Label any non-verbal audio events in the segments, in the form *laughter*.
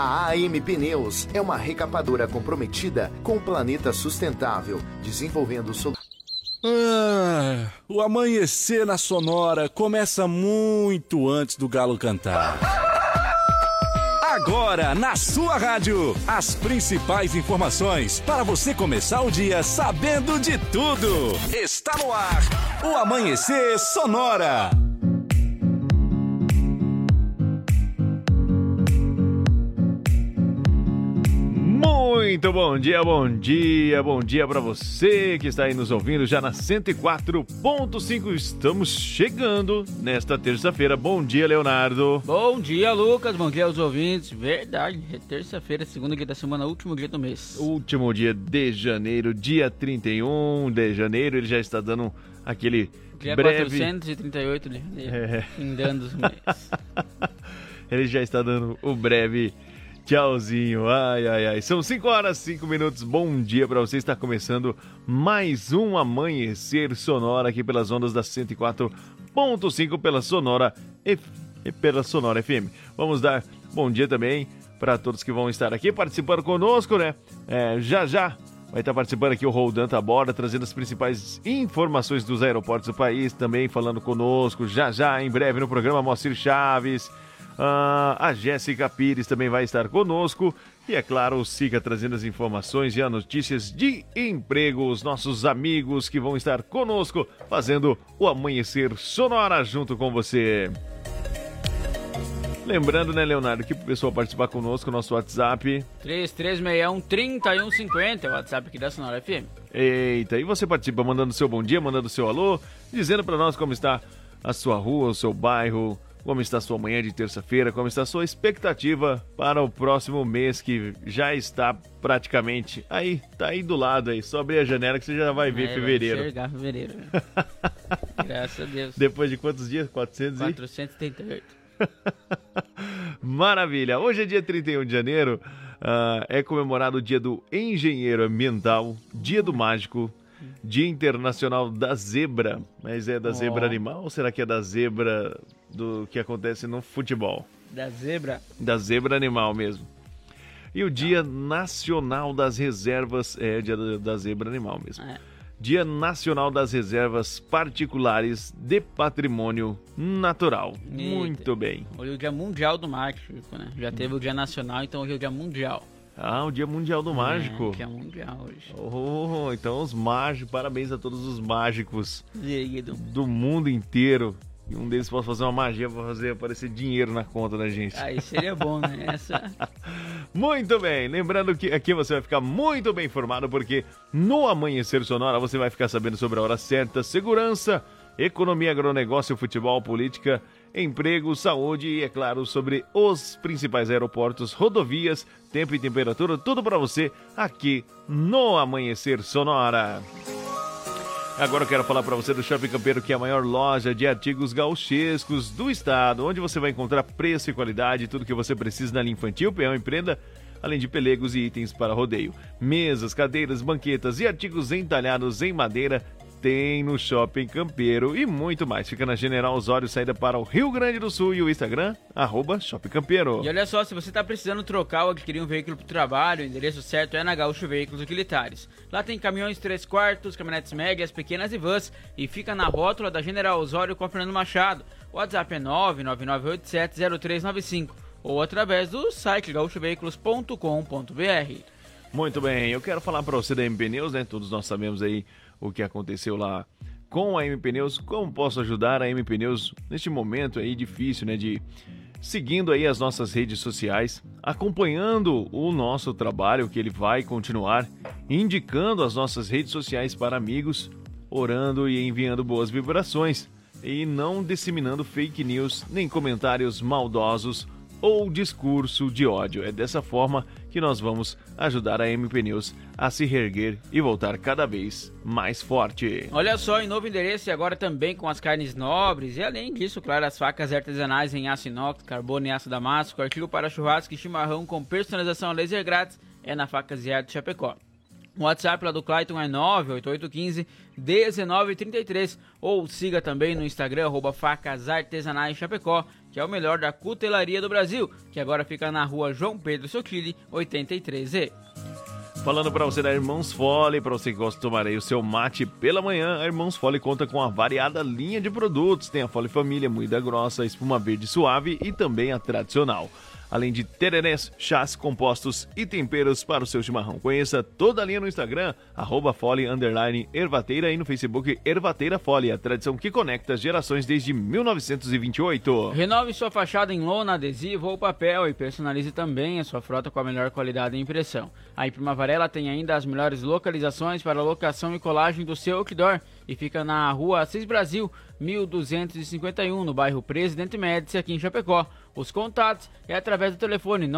A AM Pneus é uma recapadora comprometida com o planeta sustentável, desenvolvendo soluções. Ah, o amanhecer na Sonora começa muito antes do galo cantar. Agora, na sua rádio, as principais informações para você começar o dia sabendo de tudo. Está no ar, o Amanhecer Sonora. Muito bom dia, bom dia, bom dia para você que está aí nos ouvindo já na 104.5. Estamos chegando nesta terça-feira. Bom dia, Leonardo. Bom dia, Lucas. Bom dia aos ouvintes. Verdade, é terça-feira, segundo dia da semana, último dia do mês. Último dia de janeiro, dia 31 de janeiro. Ele já está dando aquele dia breve... 438 de janeiro, é. findando os meses. *laughs* Ele já está dando o breve Tchauzinho, ai, ai, ai. São 5 horas, 5 minutos. Bom dia para você. Está começando mais um Amanhecer Sonora aqui pelas ondas da 104.5 pela Sonora e pela Sonora FM. Vamos dar bom dia também para todos que vão estar aqui participando conosco, né? É, já já vai estar participando aqui o Roldan Taborda, trazendo as principais informações dos aeroportos do país, também falando conosco já já em breve no programa Moacir Chaves. Uh, a Jéssica Pires também vai estar conosco. E é claro, o Sica trazendo as informações e as notícias de emprego. Os nossos amigos que vão estar conosco fazendo o Amanhecer Sonora junto com você. Lembrando, né, Leonardo, que o pessoal participar conosco, nosso WhatsApp. 3361-3150, é o WhatsApp aqui da Sonora FM. Eita, e você participa mandando seu bom dia, mandando seu alô, dizendo para nós como está a sua rua, o seu bairro, como está sua manhã de terça-feira? Como está sua expectativa para o próximo mês que já está praticamente aí, tá aí do lado aí. Só abrir a janela que você já vai ver é, fevereiro. Vai enxergar fevereiro. *laughs* Graças a Deus. Depois de quantos dias? 400 438. *laughs* Maravilha. Hoje é dia 31 de janeiro. Uh, é comemorado o dia do engenheiro ambiental, dia do mágico, Dia Internacional da Zebra. Mas é da oh. zebra animal ou será que é da zebra do que acontece no futebol? Da zebra? Da zebra animal mesmo. E o Dia Nacional das Reservas. É, dia da zebra animal mesmo. É. Dia Nacional das Reservas Particulares de Patrimônio Natural. Eita. Muito bem. Hoje é o Dia Mundial do Mágico, né? Já teve o Dia Nacional, então hoje é o Dia Mundial. Ah, o Dia Mundial do Mágico. É, que é mundial hoje. Oh, então os mágicos, parabéns a todos os mágicos do mundo inteiro. E um deles pode fazer uma magia para fazer aparecer dinheiro na conta da gente. Aí seria bom, né? *laughs* Essa... muito bem. Lembrando que aqui você vai ficar muito bem informado, porque no Amanhecer Sonora você vai ficar sabendo sobre a hora certa, segurança, economia, agronegócio, futebol, política emprego, saúde e, é claro, sobre os principais aeroportos, rodovias, tempo e temperatura, tudo para você aqui no Amanhecer Sonora. Agora eu quero falar para você do Shopping Campeiro, que é a maior loja de artigos gauchescos do estado, onde você vai encontrar preço e qualidade, tudo que você precisa na linha infantil, peão e prenda, além de pelegos e itens para rodeio. Mesas, cadeiras, banquetas e artigos entalhados em madeira tem no Shopping Campeiro e muito mais. Fica na General Osório, saída para o Rio Grande do Sul e o Instagram, arroba Shopping Campeiro. E olha só, se você está precisando trocar ou adquirir um veículo para o trabalho, o endereço certo é na Gaúcho Veículos Utilitários. Lá tem caminhões 3 quartos, caminhonetes médias, pequenas e vans e fica na rótula da General Osório com a Fernando Machado. O WhatsApp é 999870395 ou através do site gaúchoveículos.com.br. Muito bem, eu quero falar para você da MP News, né? Todos nós sabemos aí o que aconteceu lá com a MP Neus, como posso ajudar a MP Neus neste momento aí difícil, né, de seguindo aí as nossas redes sociais, acompanhando o nosso trabalho que ele vai continuar, indicando as nossas redes sociais para amigos, orando e enviando boas vibrações e não disseminando fake news nem comentários maldosos ou discurso de ódio. É dessa forma que nós vamos ajudar a MP News a se reerguer e voltar cada vez mais forte. Olha só, em novo endereço e agora também com as carnes nobres e além disso, claro, as facas artesanais em aço inox, carbono e aço damasco, artigo para churrasco e chimarrão com personalização laser grátis é na Facas e Arte Chapecó. O WhatsApp lá do Clayton é 98815 1933 ou siga também no Instagram arroba facas artesanais Chapecó, que é o melhor da cutelaria do Brasil, que agora fica na rua João Pedro Sotile 83E. Falando para você da Irmãos Fole, para você que gosta de tomar aí o seu mate pela manhã, a Irmãos Fole conta com uma variada linha de produtos. Tem a Fole Família, moída grossa, espuma verde suave e também a tradicional além de tererés, chás, compostos e temperos para o seu chimarrão. Conheça toda a linha no Instagram, arroba ervateira e no Facebook Ervateira Fole, a tradição que conecta gerações desde 1928. Renove sua fachada em lona, adesivo ou papel e personalize também a sua frota com a melhor qualidade de impressão. A Imprima Varela tem ainda as melhores localizações para locação e colagem do seu outdoor e fica na rua Assis Brasil, 1251, no bairro Presidente Médici, aqui em Chapecó. Os contatos é através do telefone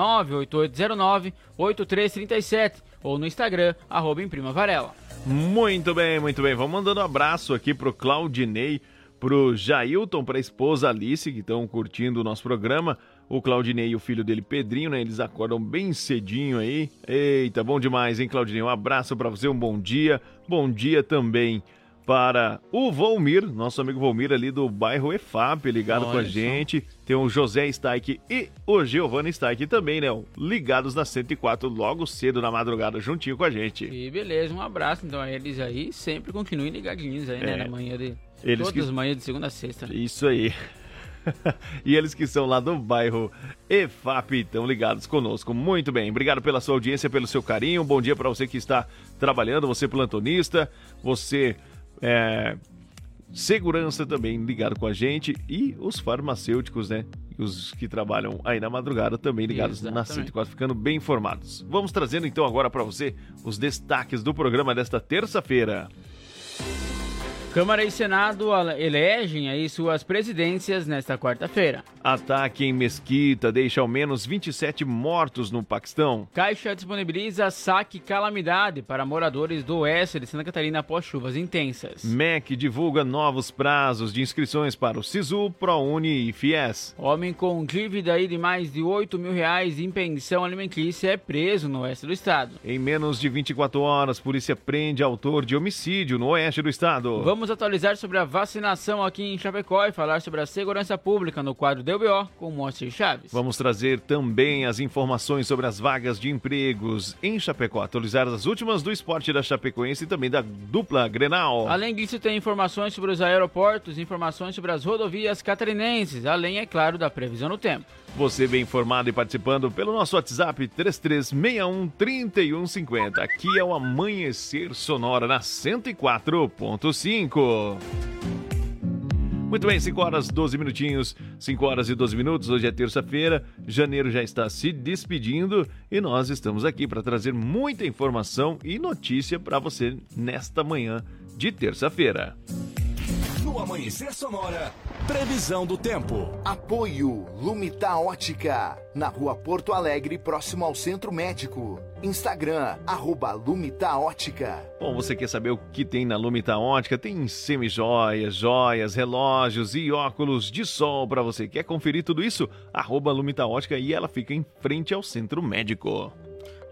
98809-8337 ou no Instagram, arroba Imprima Varela. Muito bem, muito bem. Vamos mandando um abraço aqui pro Claudinei, pro Jailton, pra esposa Alice, que estão curtindo o nosso programa. O Claudinei e o filho dele, Pedrinho, né? Eles acordam bem cedinho aí. Eita, bom demais, hein, Claudinei? Um abraço para você, um bom dia. Bom dia também para o Volmir, nosso amigo Volmir ali do bairro EFAP, ligado Olha com a gente. Tem o José Staik e o Giovanni Staik também, né? Ligados na 104 logo cedo na madrugada, juntinho com a gente. E beleza, um abraço então a eles aí. Sempre continuem ligadinhos aí, né? é. né? Na manhã de. Eles todas que... as manhãs de segunda a sexta. Isso aí. *laughs* e eles que são lá do bairro EFAP estão ligados conosco. Muito bem, obrigado pela sua audiência, pelo seu carinho. Bom dia para você que está trabalhando, você plantonista, você é, segurança também ligado com a gente e os farmacêuticos, né? Os que trabalham aí na madrugada também ligados Exatamente. na 104, ficando bem informados. Vamos trazendo então agora para você os destaques do programa desta terça-feira. Câmara e Senado elegem aí suas presidências nesta quarta-feira. Ataque em Mesquita deixa ao menos 27 mortos no Paquistão. Caixa disponibiliza saque calamidade para moradores do oeste de Santa Catarina após chuvas intensas. MEC divulga novos prazos de inscrições para o SISU, ProUni e FIES. Homem com dívida de mais de 8 mil reais em pensão alimentícia é preso no oeste do estado. Em menos de 24 horas, polícia prende autor de homicídio no oeste do estado. Vamos Vamos atualizar sobre a vacinação aqui em Chapecó e falar sobre a segurança pública no quadro DBO com Moacir Chaves. Vamos trazer também as informações sobre as vagas de empregos em Chapecó, atualizar as últimas do esporte da Chapecoense e também da dupla Grenal. Além disso, tem informações sobre os aeroportos, informações sobre as rodovias catarinenses, além, é claro, da previsão do tempo. Você bem informado e participando pelo nosso WhatsApp 3361 3150. Aqui é o Amanhecer Sonora na 104.5. Muito bem, 5 horas 12 minutinhos, 5 horas e 12 minutos. Hoje é terça-feira, janeiro já está se despedindo e nós estamos aqui para trazer muita informação e notícia para você nesta manhã de terça-feira. No Amanhecer Sonora, previsão do tempo. Apoio Lumita Ótica, na rua Porto Alegre, próximo ao Centro Médico. Instagram, arroba Lumita Ótica. Bom, você quer saber o que tem na Lumita Ótica? Tem semijoias, joias, relógios e óculos de sol para você. Quer conferir tudo isso? Arroba Lumita Ótica e ela fica em frente ao Centro Médico.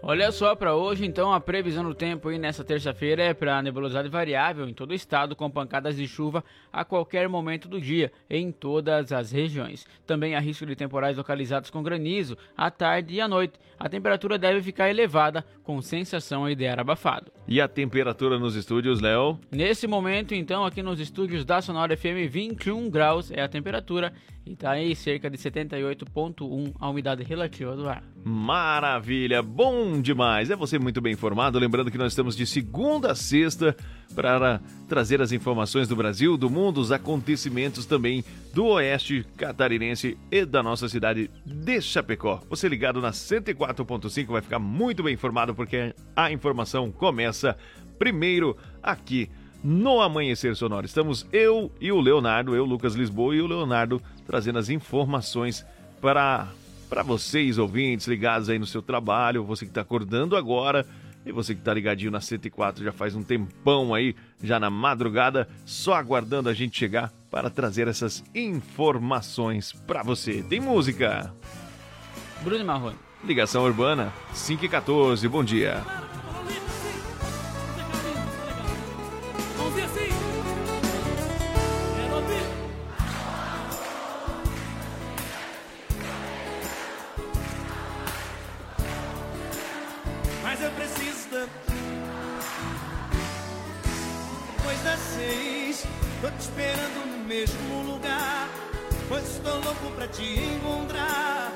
Olha só, para hoje, então, a previsão do tempo aí nessa terça-feira é para nebulosidade variável em todo o estado, com pancadas de chuva a qualquer momento do dia, em todas as regiões. Também há risco de temporais localizados com granizo à tarde e à noite. A temperatura deve ficar elevada, com sensação de ar abafado. E a temperatura nos estúdios, Léo? Nesse momento, então, aqui nos estúdios da Sonora FM, 21 graus é a temperatura e tá aí cerca de 78,1 a umidade relativa do ar. Maravilha, bom demais. É você muito bem informado. Lembrando que nós estamos de segunda a sexta para trazer as informações do Brasil, do mundo, os acontecimentos também do oeste catarinense e da nossa cidade de Chapecó. Você ligado na 104.5 vai ficar muito bem informado porque a informação começa primeiro aqui no Amanhecer Sonoro. Estamos eu e o Leonardo, eu, Lucas Lisboa e o Leonardo trazendo as informações para para vocês, ouvintes, ligados aí no seu trabalho, você que está acordando agora e você que está ligadinho na 104 já faz um tempão aí, já na madrugada, só aguardando a gente chegar para trazer essas informações para você. Tem música. Bruno Marrone. Ligação Urbana, 5 e 14, bom dia. Mas eu preciso tanto. Depois das seis, tô te esperando no mesmo lugar. Pois estou louco pra te encontrar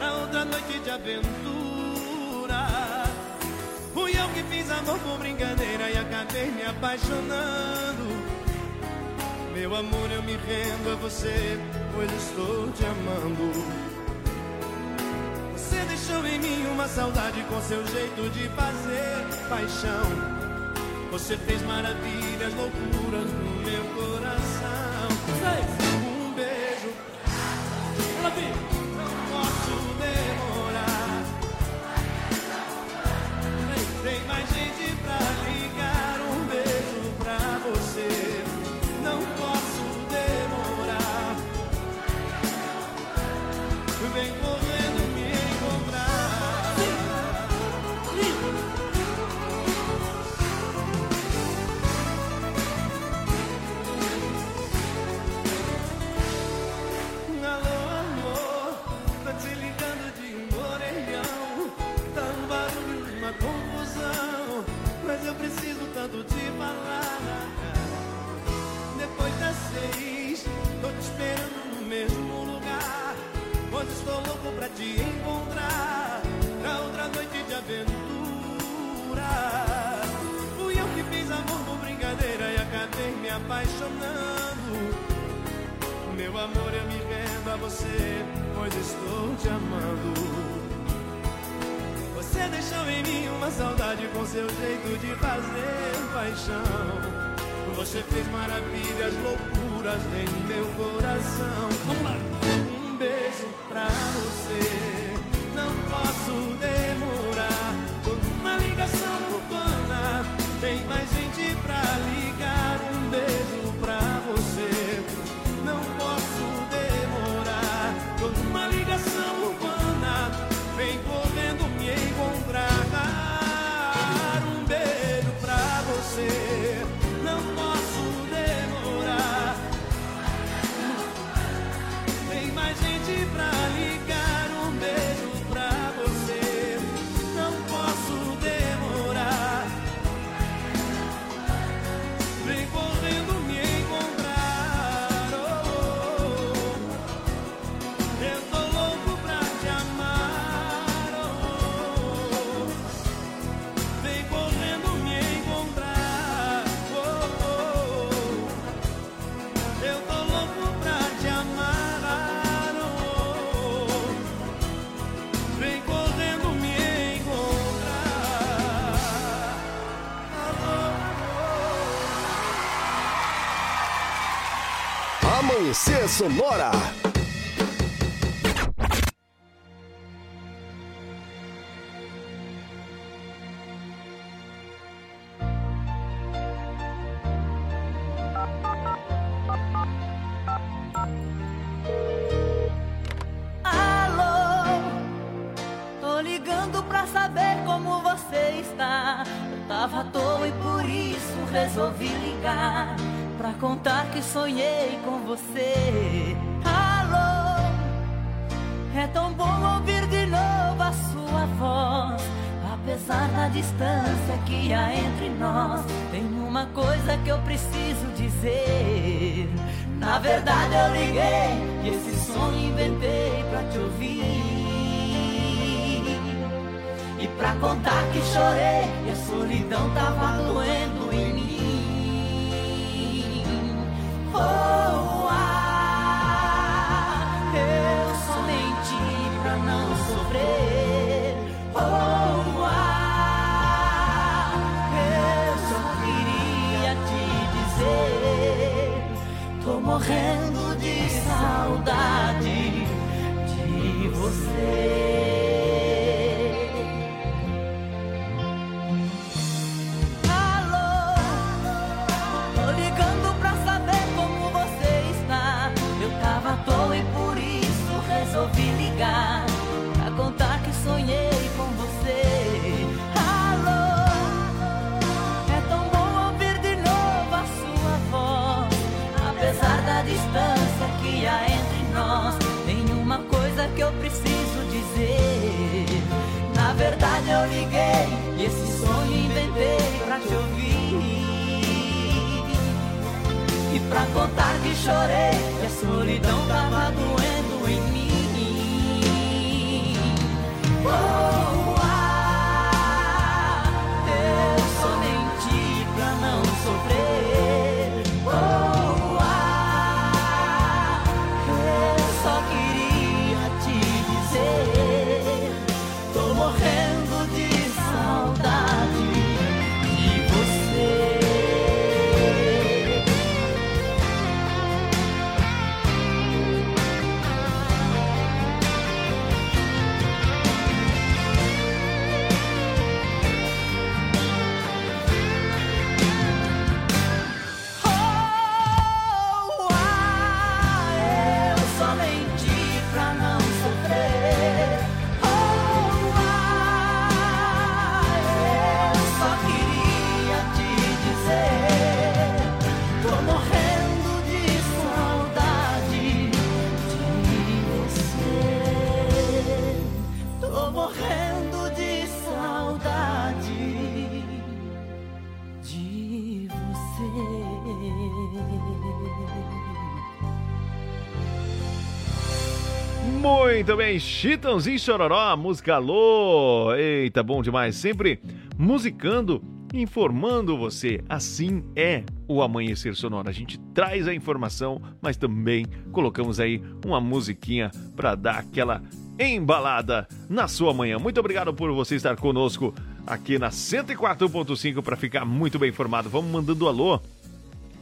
na outra noite de aventura. Fui eu que fiz amor por brincadeira e acabei me apaixonando. Meu amor, eu me rendo a você, pois estou te amando. Deixou em mim uma saudade com seu jeito de fazer paixão. Você fez maravilhas, loucuras no meu coração. Aventura. Fui eu que fiz amor por brincadeira e acabei me apaixonando. Meu amor, eu me rendo a você, pois estou te amando. Você deixou em mim uma saudade com seu jeito de fazer paixão. Você fez maravilhas, loucuras em meu coração. Um beijo pra você, não posso demorar. Ligação urbana, tem mais Sonora. Alô, tô ligando pra saber como você está. Eu tava à toa e por isso resolvi ligar. Pra contar que sonhei com você. Alô, é tão bom ouvir de novo a sua voz. Apesar da distância que há entre nós, tem uma coisa que eu preciso dizer. Na verdade eu liguei e esse som inventei pra te ouvir. E pra contar que chorei e a solidão tava doendo em mim. Morrendo de saudade de você. E esse sonho inventei pra te ouvir. E pra contar que chorei, que a solidão tava doendo em mim. Oh, Muito bem, Chitãozinho Chororó, música Alô. Eita, bom demais. Sempre musicando, informando você. Assim é o Amanhecer Sonoro. A gente traz a informação, mas também colocamos aí uma musiquinha para dar aquela embalada na sua manhã. Muito obrigado por você estar conosco aqui na 104.5 para ficar muito bem informado. Vamos mandando alô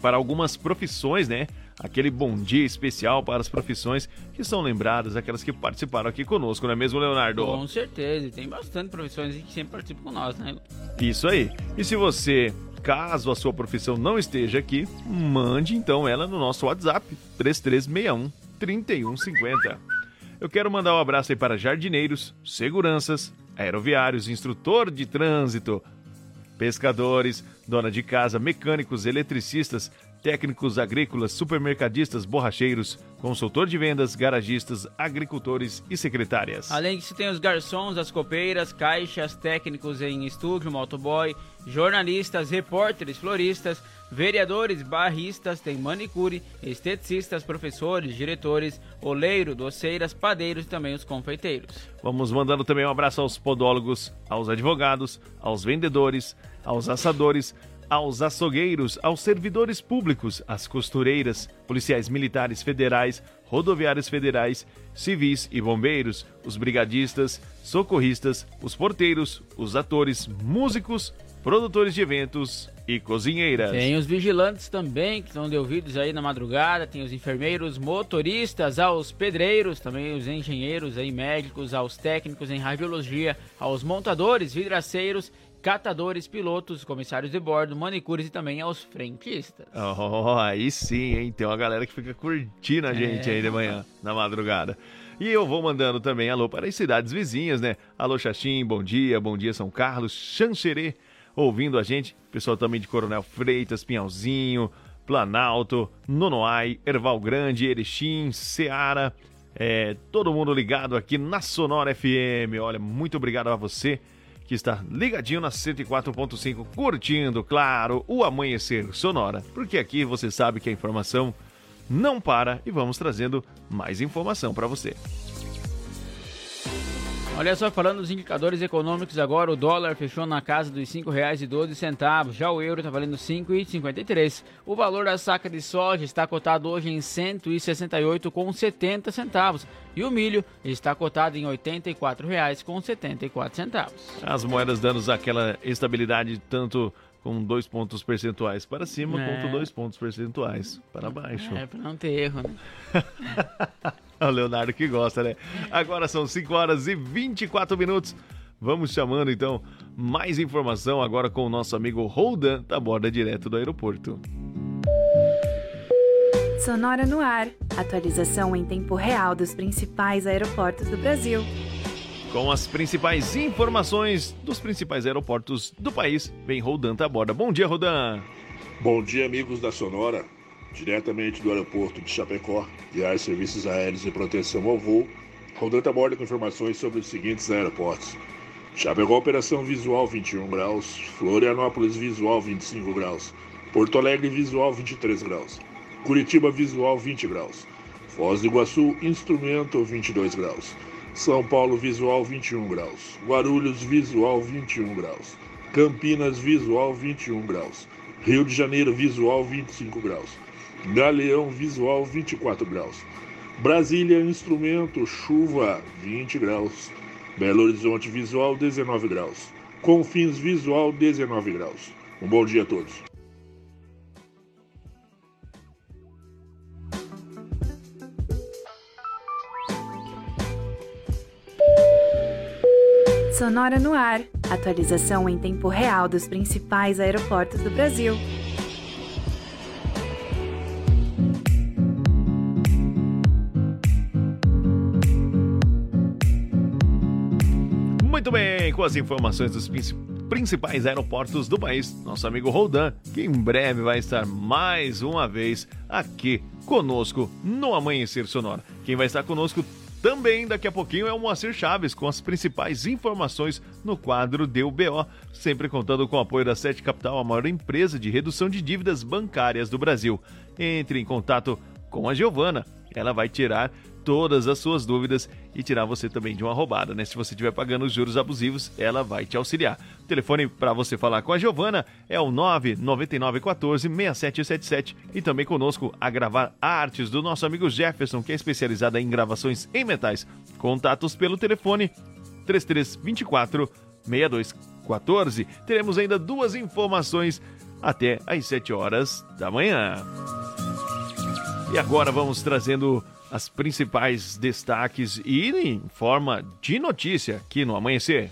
para algumas profissões, né? Aquele bom dia especial para as profissões que são lembradas, aquelas que participaram aqui conosco, não é mesmo, Leonardo? Com certeza, e tem bastante profissões que sempre participam com nós, né? Isso aí. E se você, caso a sua profissão não esteja aqui, mande então ela no nosso WhatsApp, 3361 3150. Eu quero mandar um abraço aí para jardineiros, seguranças, aeroviários, instrutor de trânsito, pescadores, dona de casa, mecânicos, eletricistas, técnicos agrícolas, supermercadistas, borracheiros, consultor de vendas, garagistas, agricultores e secretárias. Além disso, tem os garçons, as copeiras, caixas, técnicos em estúdio, motoboy, jornalistas, repórteres, floristas, vereadores, barristas, tem manicure, esteticistas, professores, diretores, oleiro, doceiras, padeiros e também os confeiteiros. Vamos mandando também um abraço aos podólogos, aos advogados, aos vendedores, aos assadores, aos açougueiros, aos servidores públicos, às costureiras, policiais militares federais, rodoviários federais, civis e bombeiros, os brigadistas, socorristas, os porteiros, os atores, músicos, produtores de eventos e cozinheiras. Tem os vigilantes também, que estão de ouvidos aí na madrugada, tem os enfermeiros, motoristas, aos pedreiros, também os engenheiros aí, médicos, aos técnicos em radiologia, aos montadores, vidraceiros, catadores, pilotos, comissários de bordo, manicures e também aos frentistas. Oh, aí sim, hein? Tem uma galera que fica curtindo a gente aí de manhã, na madrugada. E eu vou mandando também alô para as cidades vizinhas, né? Alô Xaxim, bom dia, bom dia São Carlos, Xanxerê, ouvindo a gente. Pessoal também de Coronel Freitas, Pinhalzinho, Planalto, Nonoai, Erval Grande, Erechim, Seara. É, todo mundo ligado aqui na Sonora FM. Olha, muito obrigado a você que está ligadinho na 104.5, curtindo, claro, o amanhecer sonora. Porque aqui você sabe que a informação não para e vamos trazendo mais informação para você. Olha só, falando dos indicadores econômicos agora, o dólar fechou na casa dos R$ 5,12, já o euro está valendo R$ 5,53. O valor da saca de soja está cotado hoje em R$ 168,70 centavos e o milho está cotado em R$ 84,74 As moedas dando aquela estabilidade tanto com dois pontos percentuais para cima É. quanto dois pontos percentuais para baixo. É, para não ter erro, né? *laughs* *laughs* O Leonardo que gosta, né? Agora são 5 horas e 24 minutos. Vamos chamando então mais informação agora com o nosso amigo Roldan, da borda direto do aeroporto. Sonora no ar. Atualização em tempo real dos principais aeroportos do Brasil. Com as principais informações dos principais aeroportos do país, vem Roldan da borda. Bom dia, Roldan. Bom dia, amigos da Sonora. Diretamente do aeroporto de Chapecó, Viais Serviços Aéreos e Proteção ao Voo, rodando a bordo com informações sobre os seguintes aeroportos. Chapecó Operação Visual 21 graus, Florianópolis Visual 25 graus, Porto Alegre Visual 23 graus, Curitiba Visual 20 graus, Foz do Iguaçu Instrumento 22 graus, São Paulo Visual 21 graus, Guarulhos Visual 21 graus, Campinas Visual 21 graus, Rio de Janeiro Visual 25 graus, Galeão Visual 24 graus, Brasília Instrumento Chuva 20 graus, Belo Horizonte Visual 19 graus, Confins Visual 19 graus. Um bom dia a todos. Sonora no ar. Atualização em tempo real dos principais aeroportos do Brasil. Muito bem, com as informações dos principais aeroportos do país, nosso amigo Roldan, que em breve vai estar mais uma vez aqui conosco no Amanhecer Sonora. Quem vai estar conosco também daqui a pouquinho é o Moacir Chaves com as principais informações no quadro Deu BO, sempre contando com o apoio da Sete Capital, a maior empresa de redução de dívidas bancárias do Brasil. Entre em contato com a Giovana, ela vai tirar todas as suas dúvidas e tirar você também de uma roubada, né? Se você estiver pagando os juros abusivos, ela vai te auxiliar. O telefone para você falar com a Giovana é o 99914 6777 e também conosco a gravar artes do nosso amigo Jefferson, que é especializado em gravações em metais. Contatos pelo telefone 3324 6214. Teremos ainda duas informações até às 7 horas da manhã. E agora vamos trazendo as principais destaques e em forma de notícia aqui no Amanhecer.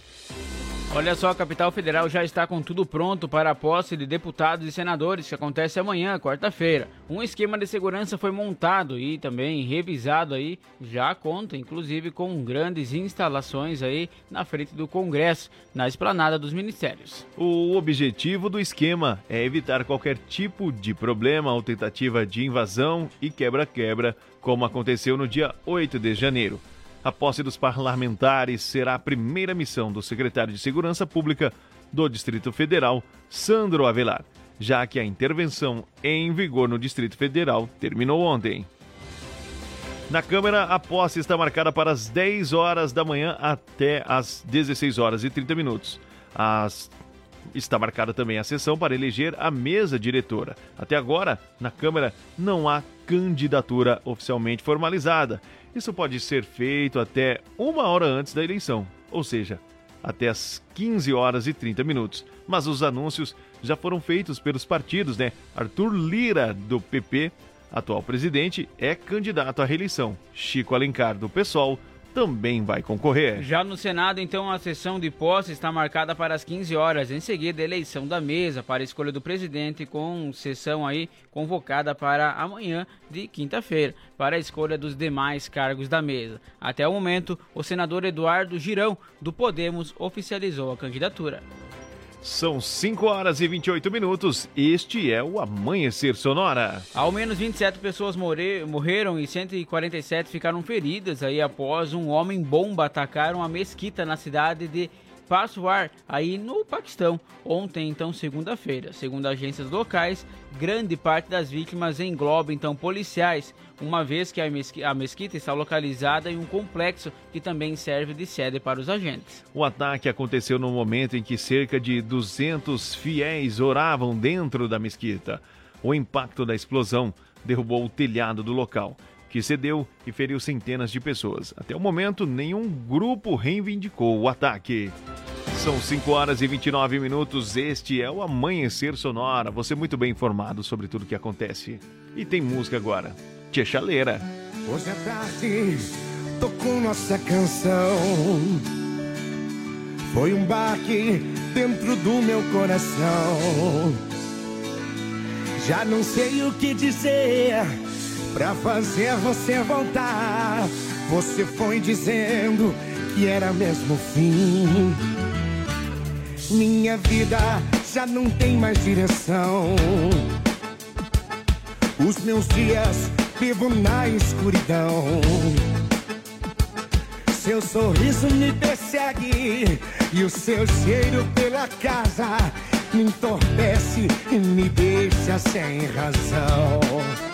Olha só, a capital federal já está com tudo pronto para a posse de deputados e senadores, que acontece amanhã, quarta-feira. Um esquema de segurança foi montado e também revisado aí, já conta inclusive com grandes instalações aí na frente do Congresso, na esplanada dos ministérios. O objetivo do esquema é evitar qualquer tipo de problema ou tentativa de invasão e quebra-quebra, como aconteceu no dia 8 de janeiro. A posse dos parlamentares será a primeira missão do secretário de Segurança Pública do Distrito Federal, Sandro Avelar, já que a intervenção em vigor no Distrito Federal terminou ontem. Na Câmara, a posse está marcada para as 10 horas da manhã até as 16 horas e 30 minutos. As... Está marcada também a sessão para eleger a mesa diretora. Até agora, na Câmara, não há candidatura oficialmente formalizada isso pode ser feito até uma hora antes da eleição, ou seja, até as 15 horas e 30 minutos. Mas os anúncios já foram feitos pelos partidos, né? Arthur Lira, do PP, atual presidente, é candidato à reeleição. Chico Alencar, do PSOL, também vai concorrer. Já no Senado, então, a sessão de posse está marcada para as 15 horas. Em seguida, eleição da mesa para a escolha do presidente, com sessão aí convocada para amanhã de quinta-feira, para a escolha dos demais cargos da mesa. Até o momento, o senador Eduardo Girão, do Podemos, oficializou a candidatura. São 5 horas e 28 minutos. Este é o Amanhecer Sonora. Ao menos 27 pessoas morrer, morreram e 147 ficaram feridas aí após um homem-bomba atacar uma mesquita na cidade de Paswar, aí no Paquistão, ontem, então, segunda-feira. Segundo agências locais, grande parte das vítimas engloba, então, policiais, uma vez que a mesquita está localizada em um complexo que também serve de sede para os agentes. O ataque aconteceu no momento em que cerca de 200 fiéis oravam dentro da mesquita. O impacto da explosão derrubou o telhado do local que cedeu e feriu centenas de pessoas. Até o momento, nenhum grupo reivindicou o ataque. São 5 horas e 29 minutos. Este é o Amanhecer Sonora. Você muito bem informado sobre tudo o que acontece. E tem música agora. Tia Chaleira. Hoje à tarde tocou nossa canção. Foi um baque dentro do meu coração. Já não sei o que dizer pra fazer você voltar. Você foi dizendo que era mesmo o fim. Minha vida já não tem mais direção. Os meus dias vivo na escuridão. seu sorriso me persegue e o seu cheiro pela casa me entorpece e me deixa sem razão.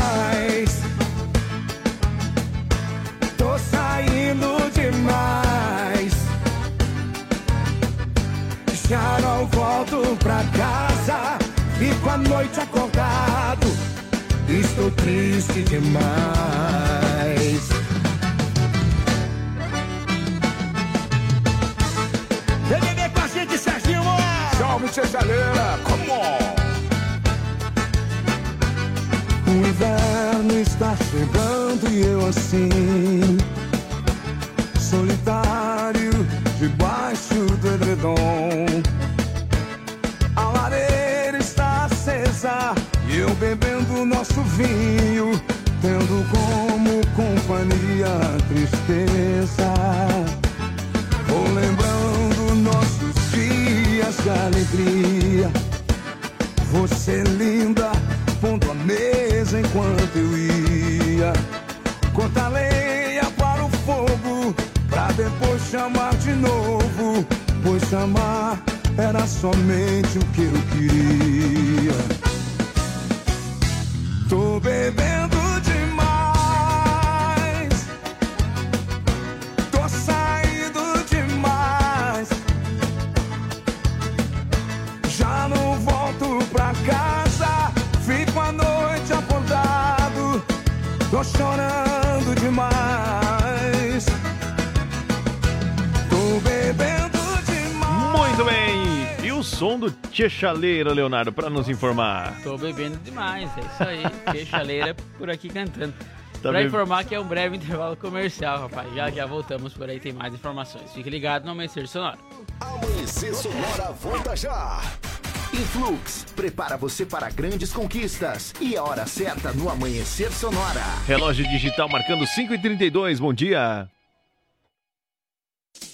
Volto pra casa. Fico a noite acordado. Estou triste demais. Vem beber com a gente, Serginho! Salve, tia Chaleira, come on! O inverno está chegando e eu assim Solitário debaixo do edredom nosso vinho Tendo como companhia a tristeza Vou lembrando nossos dias de alegria você linda, pondo a mesa enquanto eu ia. Corta lenha para o fogo, pra depois chamar de novo. Pois chamar era somente o que eu queria. Tô bebendo demais. Tô saindo demais. Já não volto pra casa, fico a noite acordado, tô chorando demais. Tô bebendo demais. Muito bem. E o som do Tia Chaleira, Leonardo, pra nos informar. Tô bebendo demais, é isso aí. *laughs* Queixaleira por aqui cantando. Tá pra bem- informar que é um breve intervalo comercial, rapaz. Já já voltamos por aí, tem mais informações. Fique ligado no Amanhecer Sonoro. Amanhecer Sonora volta já. Influx, prepara você para grandes conquistas. E a hora certa no Amanhecer Sonora. Relógio digital marcando 5h32, bom dia.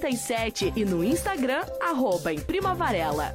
988098337 e no Instagram, arroba em Prima Varela.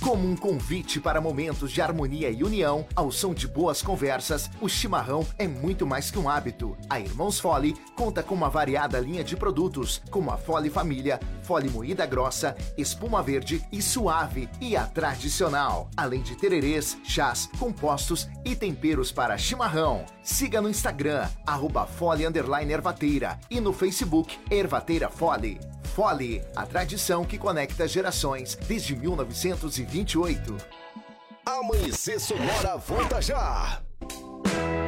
Como um convite para momentos de harmonia e união, ao som de boas conversas, o chimarrão é muito mais que um hábito. A Irmãos Fole conta com uma variada linha de produtos, como a Fole Família, Fole Moída Grossa, Espuma Verde e Suave e a Tradicional. Além de tererês, chás, compostos e temperos para chimarrão. Siga no Instagram, arroba Fole Ervateira e no Facebook Ervateira Fole. Fole, a tradição que conecta gerações desde 1928. Amanhecer Sonora volta já.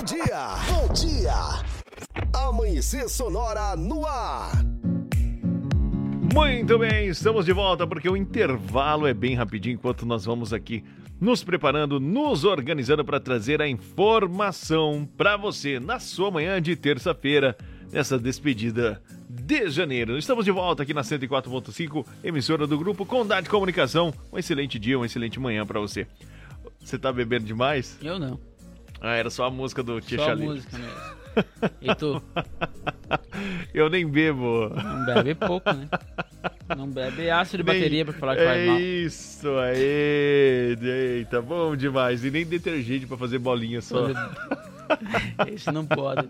Bom dia, bom dia. Amanhecer Sonora no ar. Muito bem, estamos de volta porque o intervalo é bem rapidinho enquanto nós vamos aqui nos preparando, nos organizando para trazer a informação para você na sua manhã de terça-feira, nessa despedida de janeiro. Estamos de volta aqui na 104.5, emissora do grupo Condade Comunicação. Um excelente dia, uma excelente manhã para você. Você tá bebendo demais? Eu não. Ah, era só a música do Tia Só a música mesmo. *laughs* E tu? Eu nem bebo. Não bebe pouco, né? Não bebe ácido de bateria pra falar que faz é mal. isso aí. Eita, bom demais. E nem detergente pra fazer bolinha só. Isso *laughs* não pode.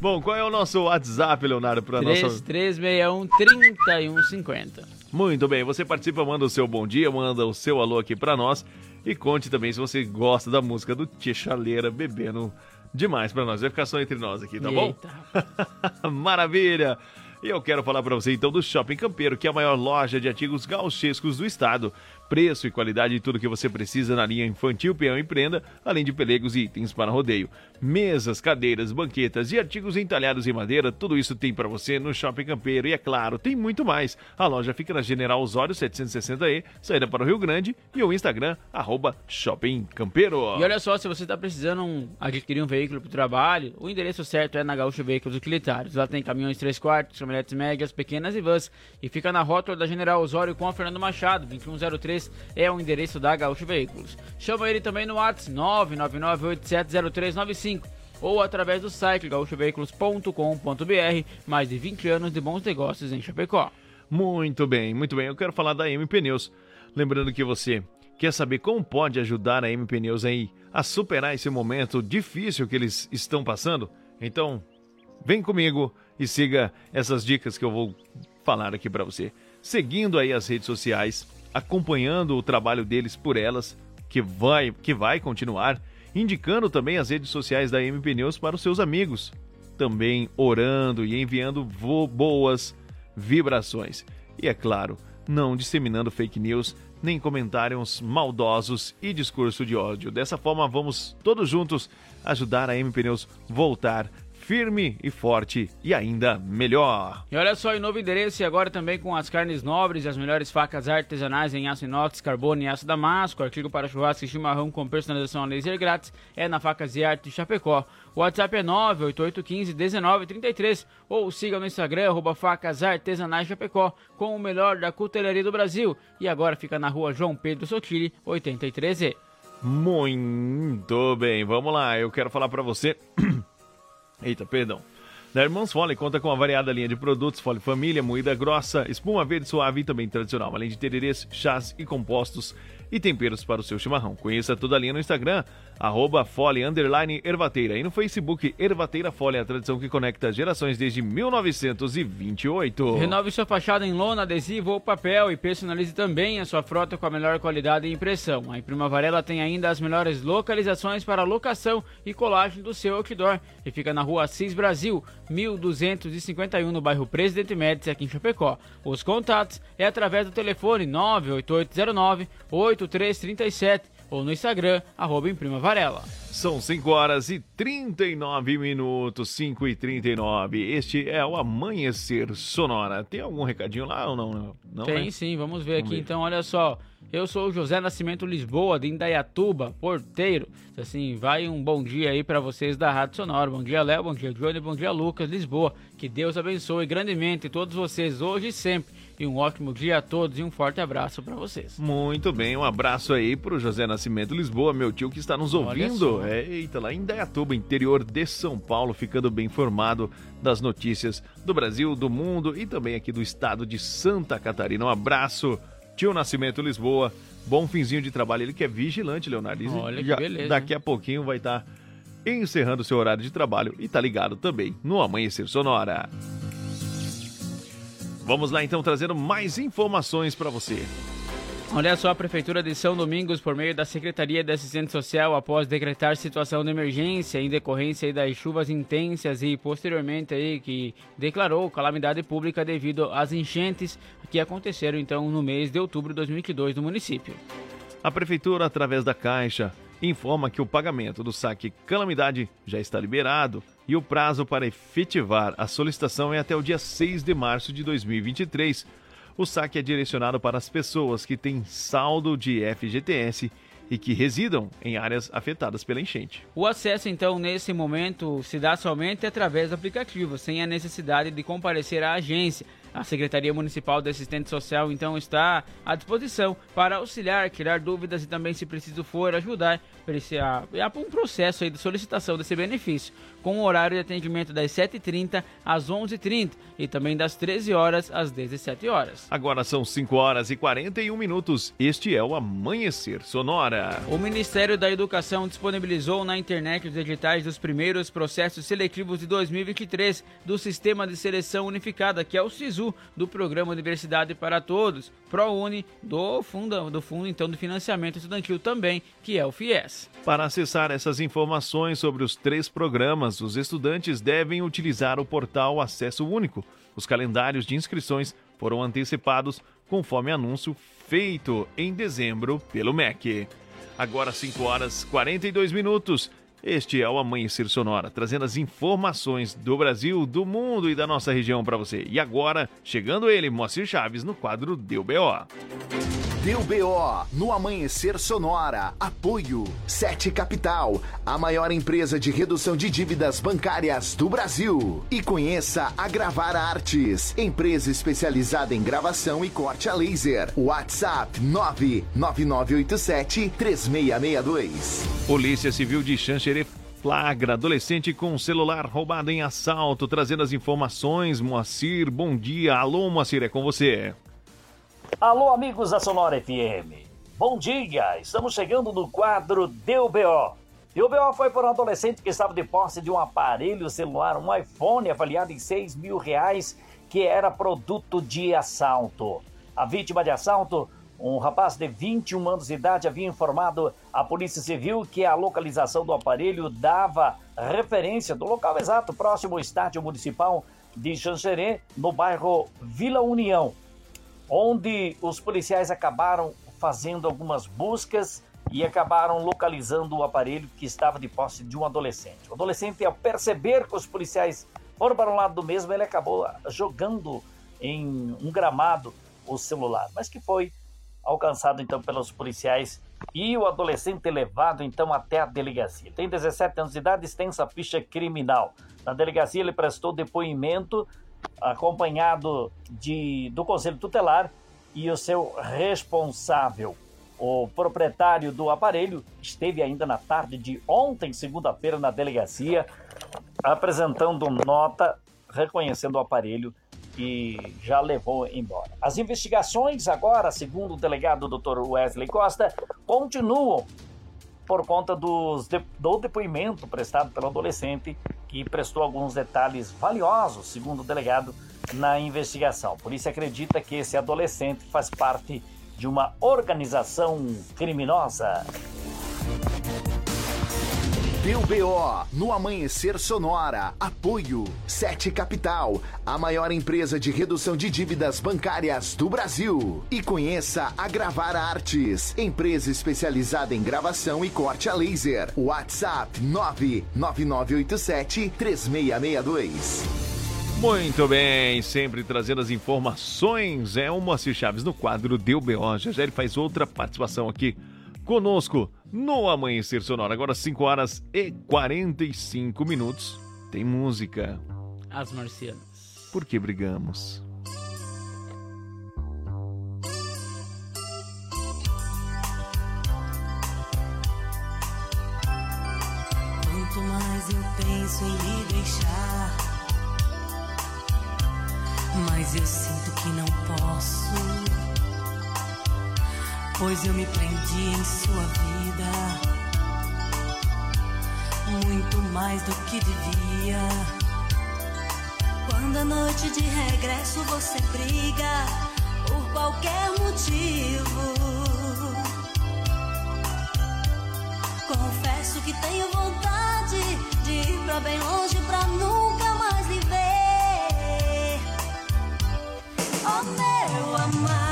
Bom, qual é o nosso WhatsApp, Leonardo, para nossa 3361 3150. Muito bem, você participa, manda o seu bom dia, manda o seu alô aqui pra nós e conte também se você gosta da música do Tia Chaleira bebendo demais pra nós. Vai ficar só entre nós aqui, tá bom? *laughs* Maravilha! E eu quero falar pra você então do Shopping Campeiro, que é a maior loja de artigos gauchescos do estado. Preço e qualidade de tudo que você precisa na linha infantil, peão e prenda, além de pelegos e itens para rodeio. Mesas, cadeiras, banquetas e artigos entalhados em madeira, tudo isso tem para você no Shopping Campeiro. E é claro, tem muito mais. A loja fica na General Osório 760E, saída para o Rio Grande, e o Instagram, arroba Shopping Campeiro. E olha só, se você está precisando adquirir um veículo para o trabalho, o endereço certo é na Gaúcho Veículos Utilitários. Lá tem caminhões 3 quartos, caminhonetes médias, pequenas e vans. E fica na rótula da General Osório com a Fernando Machado, 2103 é o endereço da Gaúcho Veículos. Chama ele também no WhatsApp 999870395 ou através do site gaúchoveículos.com.br. Mais de 20 anos de bons negócios em Chapecó. Muito bem, muito bem. Eu quero falar da M Pneus. Lembrando que você quer saber como pode ajudar a M Pneus aí a superar esse momento difícil que eles estão passando? Então, vem comigo e siga essas dicas que eu vou falar aqui para você. Seguindo aí as redes sociais, acompanhando o trabalho deles por elas, que vai, que vai continuar, indicando também as redes sociais da M Pneus para os seus amigos, também orando e enviando boas vibrações. E é claro, não disseminando fake news, nem comentários maldosos e discurso de ódio. Dessa forma, vamos todos juntos ajudar a M Pneus voltar firme e forte e ainda melhor. E olha só, em novo endereço e agora também com as carnes nobres e as melhores facas artesanais em aço inox, carbono e aço damasco, artigo para churrasco e chimarrão com personalização a laser grátis, é na Facas e Arte de Chapecó. O WhatsApp é 988151933 ou siga no Instagram, arroba facas artesanais Chapecó, com o melhor da cutelaria do Brasil. E agora fica na rua João Pedro Sotile, 83E. Muito bem, vamos lá. Eu quero falar para você. *clears throat* Eita, perdão. Da Irmãos Fole conta com uma variada linha de produtos, Fole Família, moída grossa, espuma verde suave e também tradicional, além de tererês, chás e compostos e temperos para o seu chimarrão. Conheça toda a linha no Instagram, arroba Fole Ervateira e no Facebook Ervateira Fole, a tradição que conecta gerações desde 1928. Renove sua fachada em lona, adesivo ou papel e personalize também a sua frota com a melhor qualidade e impressão. A Imprima Varela tem ainda as melhores localizações para locação e colagem do seu outdoor e fica na rua Assis Brasil, 1251 no bairro Presidente Médici, aqui em Chapecó. Os contatos é através do telefone 98809 8337 ou no Instagram, arroba Imprima Varela. São 5 horas e 39 minutos, 5 e 39. Este é o Amanhecer Sonora. Tem algum recadinho lá ou não? não Tem né? sim, vamos ver Vamos aqui ver. então, olha só. Eu sou o José Nascimento Lisboa, de Indaiatuba, porteiro. Assim, vai um bom dia aí para vocês da Rádio Sonora. Bom dia, Léo, bom dia, Johnny, bom dia, Lucas, Lisboa. Que Deus abençoe grandemente todos vocês hoje e sempre. E um ótimo dia a todos e um forte abraço para vocês. Muito bem, um abraço aí pro José Nascimento Lisboa, meu tio que está nos ouvindo. É, eita, lá em Dayatuba, interior de São Paulo, ficando bem informado das notícias do Brasil, do mundo e também aqui do estado de Santa Catarina. Um abraço, tio Nascimento Lisboa. Bom finzinho de trabalho. Ele que é vigilante, Leonardo. Olha que já- beleza, Daqui a pouquinho vai estar encerrando seu horário de trabalho e tá ligado também no Amanhecer Sonora. Vamos lá então trazendo mais informações para você. Olha só, a Prefeitura de São Domingos, por meio da Secretaria de Assistência Social, após decretar situação de emergência em decorrência das chuvas intensas e posteriormente aí que declarou calamidade pública devido às enchentes que aconteceram então no mês de outubro de 2022 no município. A Prefeitura, através da Caixa, informa que o pagamento do saque calamidade já está liberado e o prazo para efetivar a solicitação é até o dia 6 de março de 2023. O saque é direcionado para as pessoas que têm saldo de FGTS e que residam em áreas afetadas pela enchente. O acesso, então, nesse momento, se dá somente através do aplicativo, sem a necessidade de comparecer à agência. A Secretaria Municipal de Assistente Social, então, está à disposição para auxiliar, tirar dúvidas e também, se preciso for, ajudar a, um processo aí de solicitação desse benefício, com o horário de atendimento das 7h30 às 11h30 e também das 13 horas às 17 horas. Agora são 5 horas e 41 minutos. Este é o Amanhecer Sonora. O Ministério da Educação disponibilizou na internet os editais dos primeiros processos seletivos de 2023 do Sistema de Seleção Unificada, que é o SISU, do Programa Universidade para Todos, ProUni, do Fundo, do fundo então do Financiamento Estudantil também, que é o FIES. Para acessar essas informações sobre os três programas, os estudantes devem utilizar o portal Acesso Único. Os calendários de inscrições foram antecipados conforme anúncio feito em dezembro pelo MEC. Agora 5 horas 42 minutos. Este é o Amanhecer Sonora, trazendo as informações do Brasil, do mundo e da nossa região para você. E agora, chegando ele, Moacir Chaves, no quadro Deu BO. Deu BO no Amanhecer Sonora. Apoio 7 Capital, a maior empresa de redução de dívidas bancárias do Brasil. E conheça a Gravar Artes, empresa especializada em gravação e corte a laser. WhatsApp 99987 3662. Polícia Civil de Xanxerê flagra adolescente com celular roubado em assalto, trazendo as informações. Moacir, bom dia. Alô, Moacir, é com você. Alô, amigos da Sonora FM. Bom dia, estamos chegando no quadro Deu BO. Foi por um adolescente que estava de posse de um aparelho celular, um iPhone avaliado em 6 mil reais, que era produto de assalto. A vítima de assalto, um rapaz de 21 anos de idade, havia informado à Polícia Civil que a localização do aparelho dava referência do local exato, próximo ao estádio municipal de Xanxerê, no bairro Vila União onde os policiais acabaram fazendo algumas buscas e acabaram localizando o aparelho que estava de posse de um adolescente. O adolescente, ao perceber que os policiais foram para um lado do mesmo, ele acabou jogando em um gramado o celular, mas que foi alcançado então pelos policiais e o adolescente levado então até a delegacia. Tem 17 anos de idade, extensa ficha criminal. Na delegacia ele prestou depoimento acompanhado de, do Conselho Tutelar e o seu responsável. O proprietário do aparelho esteve ainda na tarde de ontem, segunda-feira, na delegacia, apresentando nota reconhecendo o aparelho e já levou embora. As investigações agora, segundo o delegado Dr. Wesley Costa, continuam por conta dos, do depoimento prestado pelo adolescente que prestou alguns detalhes valiosos, segundo o delegado, na investigação. Por isso acredita que esse adolescente faz parte de uma organização criminosa. Deu BO no Amanhecer Sonora. Apoio Sete Capital, a maior empresa de redução de dívidas bancárias do Brasil. E conheça a Gravar Artes, empresa especializada em gravação e corte a laser. WhatsApp 99987 3662. Muito bem, sempre trazendo as informações. É o Moacir Chaves no quadro Deu BO. Já já ele faz outra participação aqui conosco no Amanhecer Sonora. Agora 5 horas e 45 minutos. Tem música. As marcianas. Por que brigamos? Quanto mais eu penso em lhe deixar, mas eu sinto que não posso. Pois eu me prendi em sua vida, muito mais do que devia. Quando a noite de regresso você briga por qualquer motivo. Confesso que tenho vontade de ir pra bem longe pra nunca mais lhe ver. Oh meu amado,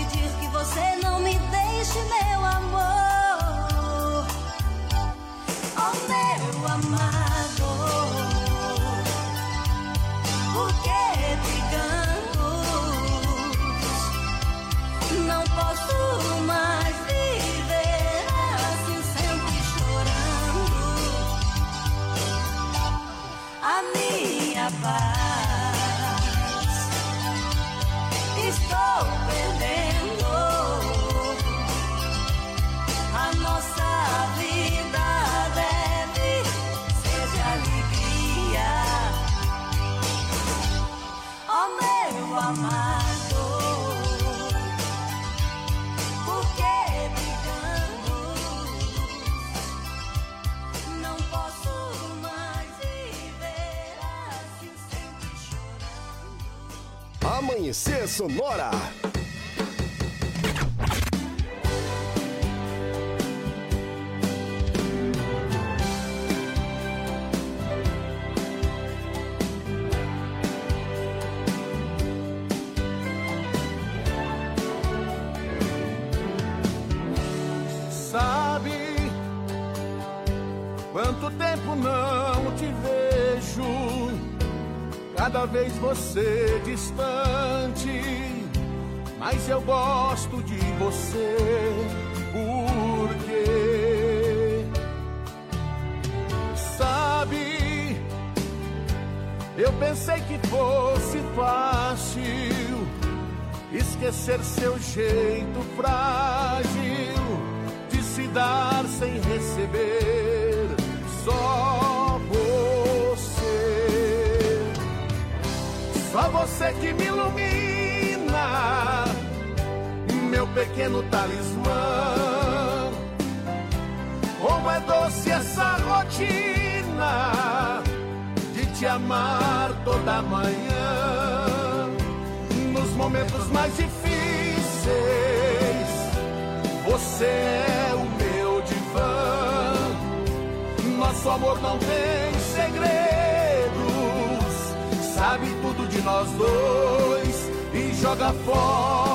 pedir que você não me deixe, meu amor. Oh, meu amado, por que brigamos? Não posso mais viver assim, sempre chorando. A minha paz Amanhecer Sonora. Sabe quanto tempo não te vejo? Cada vez você distante, mas eu gosto de você. Porque sabe, eu pensei que fosse fácil esquecer seu jeito frágil de se dar sem receber. Só você, só você que me ilumina, pequeno talismã. Como é doce essa rotina de te amar toda manhã nos momentos mais difíceis. Você é o meu divã, Nosso amor não tem segredos, sabe tudo de nós dois e joga fora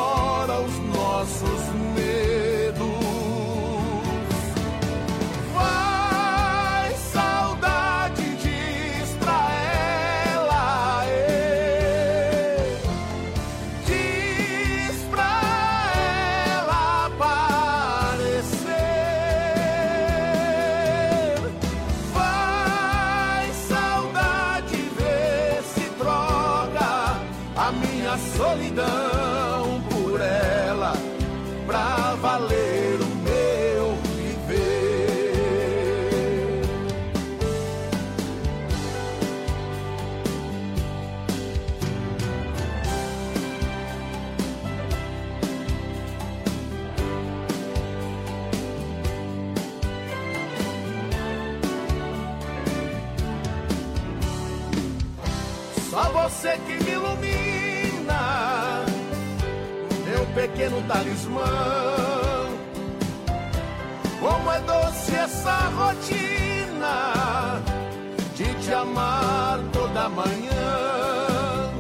toda manhã.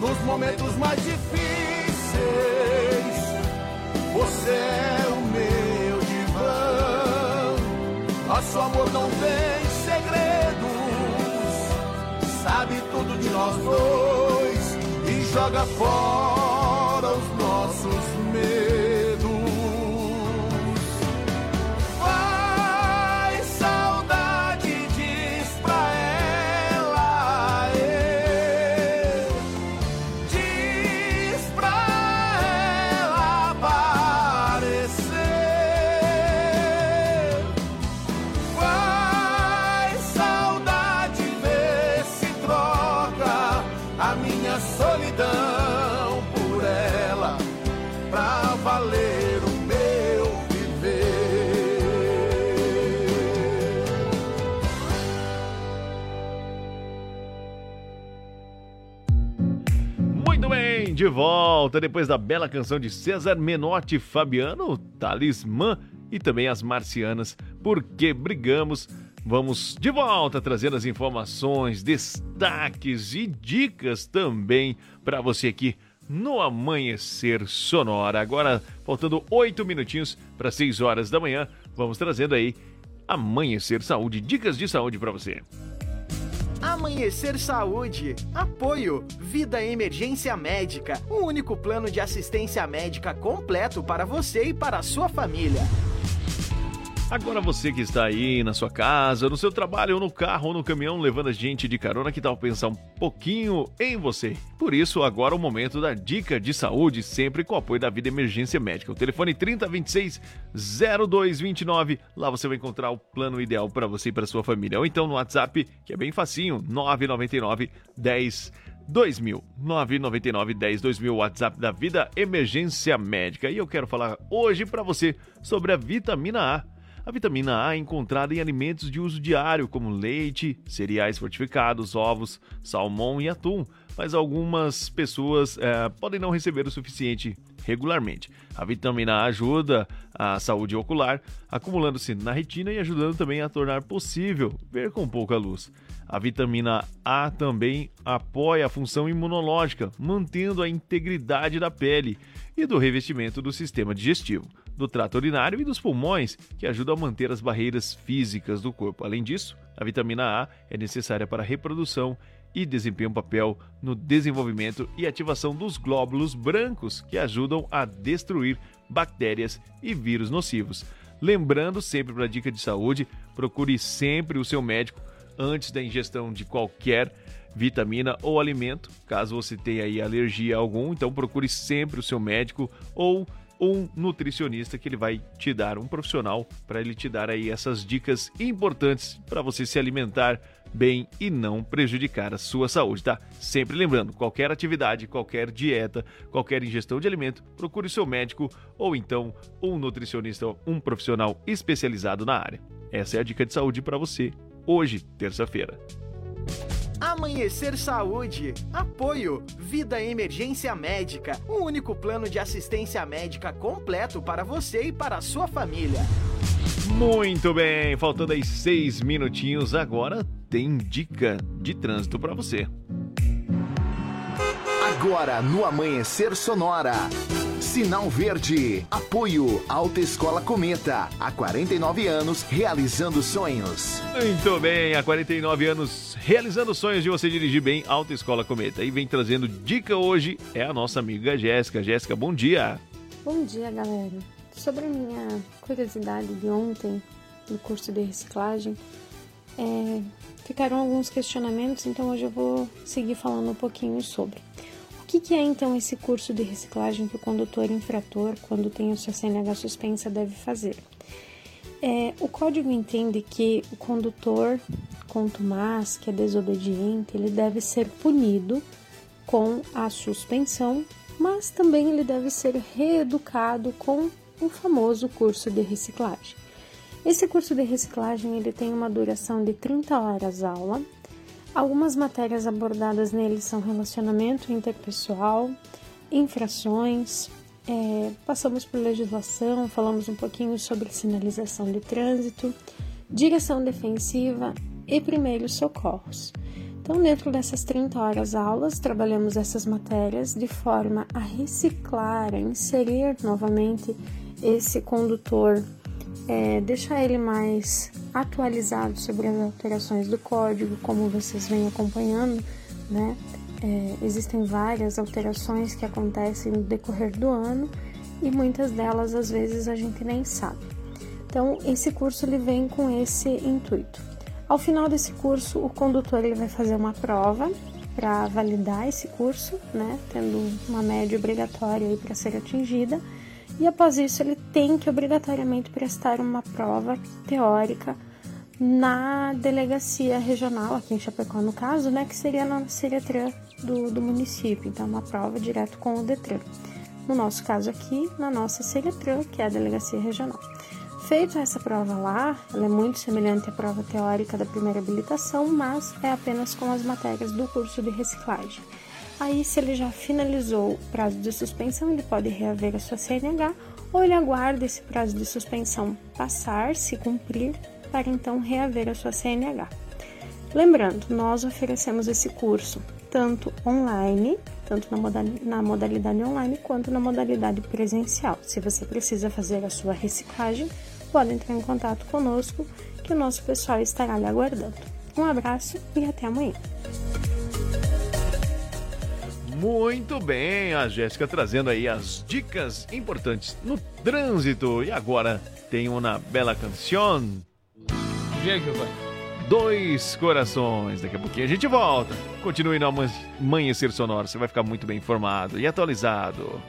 Nos momentos mais difíceis, você é o meu divã. Nosso amor não tem segredos sabe tudo de nós dois e joga fora volta depois da bela canção de César Menotti Fabiano, Talismã e também as Marcianas, Porque Brigamos. Vamos de volta trazendo as informações, destaques e dicas também para você aqui no Amanhecer Sonora. Agora, faltando oito minutinhos para seis horas da manhã, vamos trazendo aí Amanhecer Saúde, dicas de saúde para você. Amanhecer Saúde. Apoio. Vida Emergência Médica. O único plano de assistência médica completo para você e para a sua família. Agora você que está aí na sua casa, no seu trabalho, ou no carro, ou no caminhão, levando a gente de carona, que tal pensar um pouquinho em você? Por isso, agora é o momento da dica de saúde, sempre com o apoio da Vida Emergência Médica. O telefone 3026-0229. Lá você vai encontrar o plano ideal para você e para sua família. Ou então no WhatsApp, que é bem facinho, 999 10 2000 999 10 2000 WhatsApp da Vida Emergência Médica. E eu quero falar hoje para você sobre a vitamina A. A vitamina A é encontrada em alimentos de uso diário, como leite, cereais fortificados, ovos, salmão e atum, mas algumas pessoas eh, podem não receber o suficiente regularmente. A vitamina A ajuda a saúde ocular, acumulando-se na retina e ajudando também a tornar possível ver com pouca luz. A vitamina A também apoia a função imunológica, mantendo a integridade da pele e do revestimento do sistema digestivo, do trato urinário e dos pulmões, que ajuda a manter as barreiras físicas do corpo. Além disso, a vitamina A é necessária para a reprodução e desempenha um papel no desenvolvimento e ativação dos glóbulos brancos, que ajudam a destruir bactérias e vírus nocivos. Lembrando sempre para a dica de saúde, procure sempre o seu médico antes da ingestão de qualquer vitamina ou alimento, caso você tenha aí alergia a algum, então procure sempre o seu médico ou um nutricionista que ele vai te dar um profissional para ele te dar aí essas dicas importantes para você se alimentar bem e não prejudicar a sua saúde, tá? Sempre lembrando, qualquer atividade, qualquer dieta, qualquer ingestão de alimento, procure seu médico ou então um nutricionista, um profissional especializado na área. Essa é a dica de saúde para você hoje, terça-feira. Amanhecer Saúde. Apoio. Vida Emergência Médica. O único plano de assistência médica completo para você e para a sua família. Muito bem, faltando aí seis minutinhos, agora tem dica de trânsito para você. Agora no Amanhecer Sonora. Sinal Verde. Apoio Alta Escola Cometa. Há 49 anos realizando sonhos. Muito bem, há 49 anos realizando sonhos de você dirigir bem Alta Escola Cometa. E vem trazendo dica hoje é a nossa amiga Jéssica. Jéssica, bom dia. Bom dia, galera. Sobre a minha curiosidade de ontem no curso de reciclagem, é, ficaram alguns questionamentos, então hoje eu vou seguir falando um pouquinho sobre. Que, que é então esse curso de reciclagem que o condutor infrator, quando tem a sua CNH suspensa, deve fazer? É, o código entende que o condutor contumaz, que é desobediente, ele deve ser punido com a suspensão, mas também ele deve ser reeducado com o famoso curso de reciclagem. Esse curso de reciclagem ele tem uma duração de 30 horas aula. Algumas matérias abordadas nele são relacionamento interpessoal, infrações, é, passamos por legislação, falamos um pouquinho sobre sinalização de trânsito, direção defensiva e primeiros socorros. Então, dentro dessas 30 horas aulas, trabalhamos essas matérias de forma a reciclar, a inserir novamente esse condutor, é, deixar ele mais atualizado sobre as alterações do código, como vocês vêm acompanhando, né? É, existem várias alterações que acontecem no decorrer do ano e muitas delas às vezes a gente nem sabe. Então, esse curso ele vem com esse intuito. Ao final desse curso, o condutor ele vai fazer uma prova para validar esse curso, né, tendo uma média obrigatória para ser atingida. E após isso, ele tem que obrigatoriamente prestar uma prova teórica na delegacia regional, aqui em Chapecó no caso, né, que seria na Seretran do, do município, então uma prova direto com o Detran. No nosso caso aqui, na nossa Seretran, que é a delegacia regional. Feita essa prova lá, ela é muito semelhante à prova teórica da primeira habilitação, mas é apenas com as matérias do curso de reciclagem. Aí, se ele já finalizou o prazo de suspensão, ele pode reaver a sua CNH ou ele aguarda esse prazo de suspensão passar, se cumprir, para então reaver a sua CNH. Lembrando, nós oferecemos esse curso tanto online, tanto na modalidade online quanto na modalidade presencial. Se você precisa fazer a sua reciclagem, pode entrar em contato conosco que o nosso pessoal estará lhe aguardando. Um abraço e até amanhã. Muito bem, a Jéssica trazendo aí as dicas importantes no trânsito. E agora tem uma bela canção. Dois corações. Daqui a pouquinho a gente volta. Continue no Amanhecer Sonoro, você vai ficar muito bem informado e atualizado.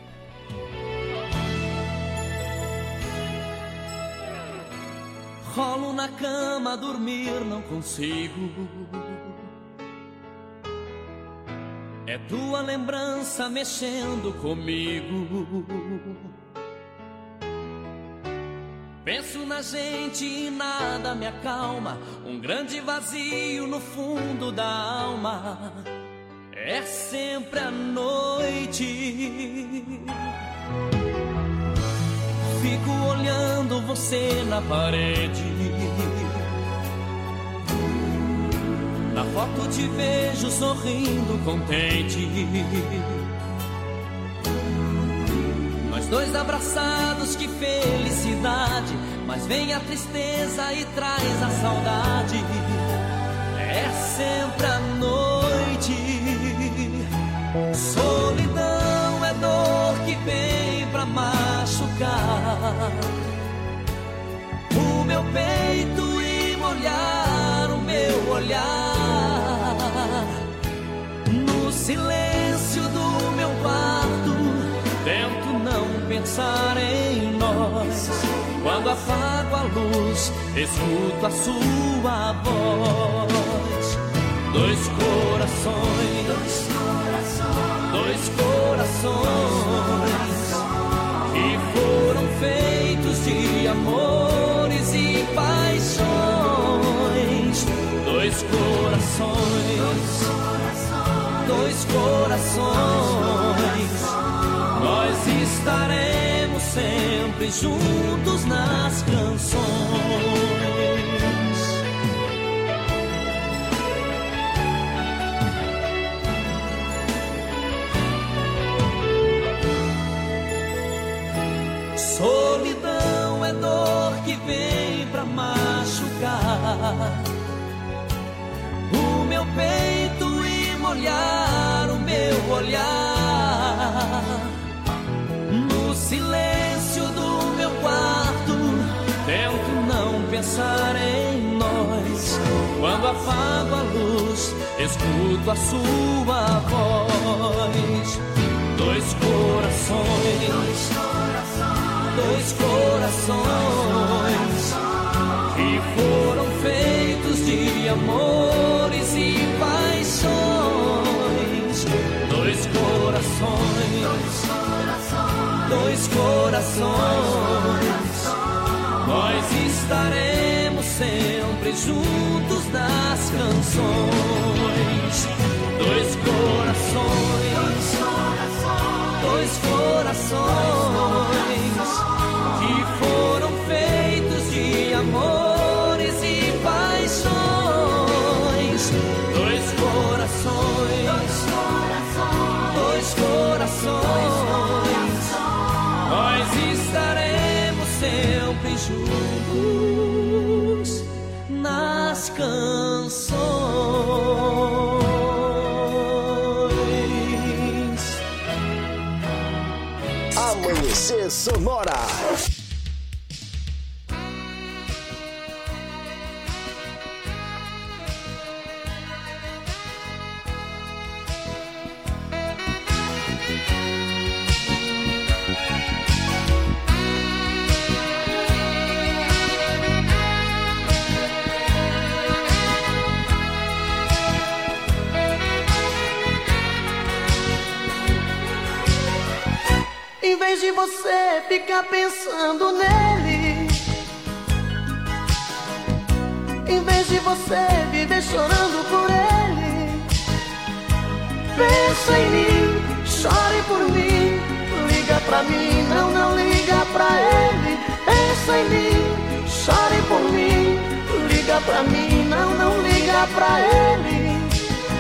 Rolo na cama, dormir não consigo. É tua lembrança mexendo comigo. Penso na gente e nada me acalma. Um grande vazio no fundo da alma. É sempre a noite. Fico olhando você na parede. Na foto te vejo sorrindo contente. Nós dois abraçados, que felicidade. Mas vem a tristeza e traz a saudade. É sempre a noite. Solidão é dor que vem pra machucar o meu peito e molhar o meu olhar silêncio do meu quarto. Tento não pensar em nós. Quando apago a luz, escuto a sua voz. Dois corações, dois corações, dois corações que foram feitos de amores e paixões. Dois corações, dois corações dois corações, nós estaremos sempre juntos nas canções. Solidão é dor que vem pra machucar o meu peito molhar o meu olhar. No silêncio do meu quarto, tento não pensar em nós. Quando apago a luz, escuto a sua voz. Dois corações, dois corações corações. Nós estaremos sempre juntos nas canções. Dois corações, dois corações Sonora. Você ficar pensando nele, em vez de você viver chorando por ele, pensa em mim, chore por mim, liga pra mim, não, não liga pra ele. Pensa em mim, chore por mim, liga pra mim, não, não liga pra ele,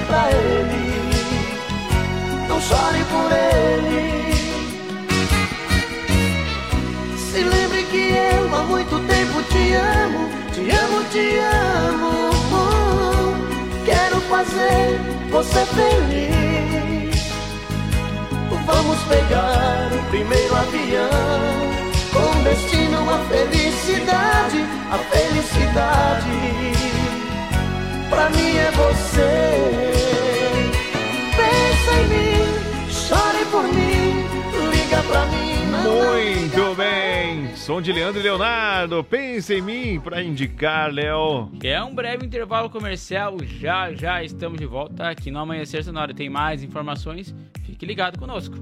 pra ele. Não chore por ele. Se lembre que eu há muito tempo te amo, te amo, te amo. Quero fazer você feliz. Vamos pegar o primeiro avião com destino à felicidade, a felicidade. Pra mim é você. Pensa em mim, chore por mim, liga pra mim. Muito bem. Som de Leandro e Leonardo. Pensa em mim pra indicar, Léo. É um breve intervalo comercial, já já estamos de volta aqui no Amanhecer Sonora. Tem mais informações, fique ligado conosco.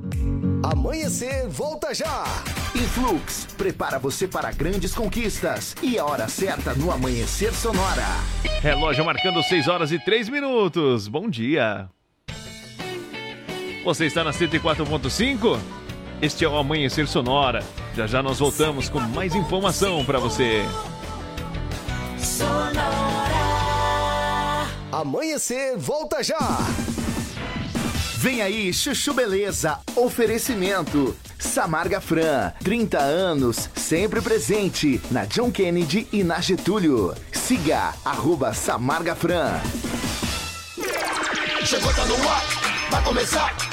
Amanhecer volta já. Influx prepara você para grandes conquistas e a hora certa no Amanhecer Sonora. Relógio marcando 6 horas e 3 minutos. Bom dia. Você está na 104.5? Este é o Amanhecer Sonora. Já já nós voltamos com mais informação para você. Amanhecer volta já. Vem aí, Chuchu Beleza. Oferecimento. Samarga Fran, 30 anos, sempre presente na John Kennedy e na Getúlio. Siga, arroba Samarga Fran. Chegou, tá no ar, vai começar,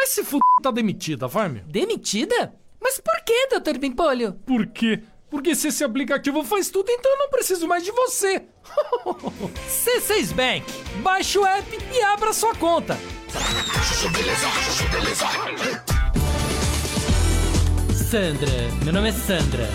Mas se f... tá demitida, vai, meu. Demitida? Mas por que, Dr. Bimpolho? Por quê? Porque se esse aplicativo faz tudo, então eu não preciso mais de você. *laughs* C6 Bank. Baixe o app e abra sua conta. Sandra, meu nome é Sandra.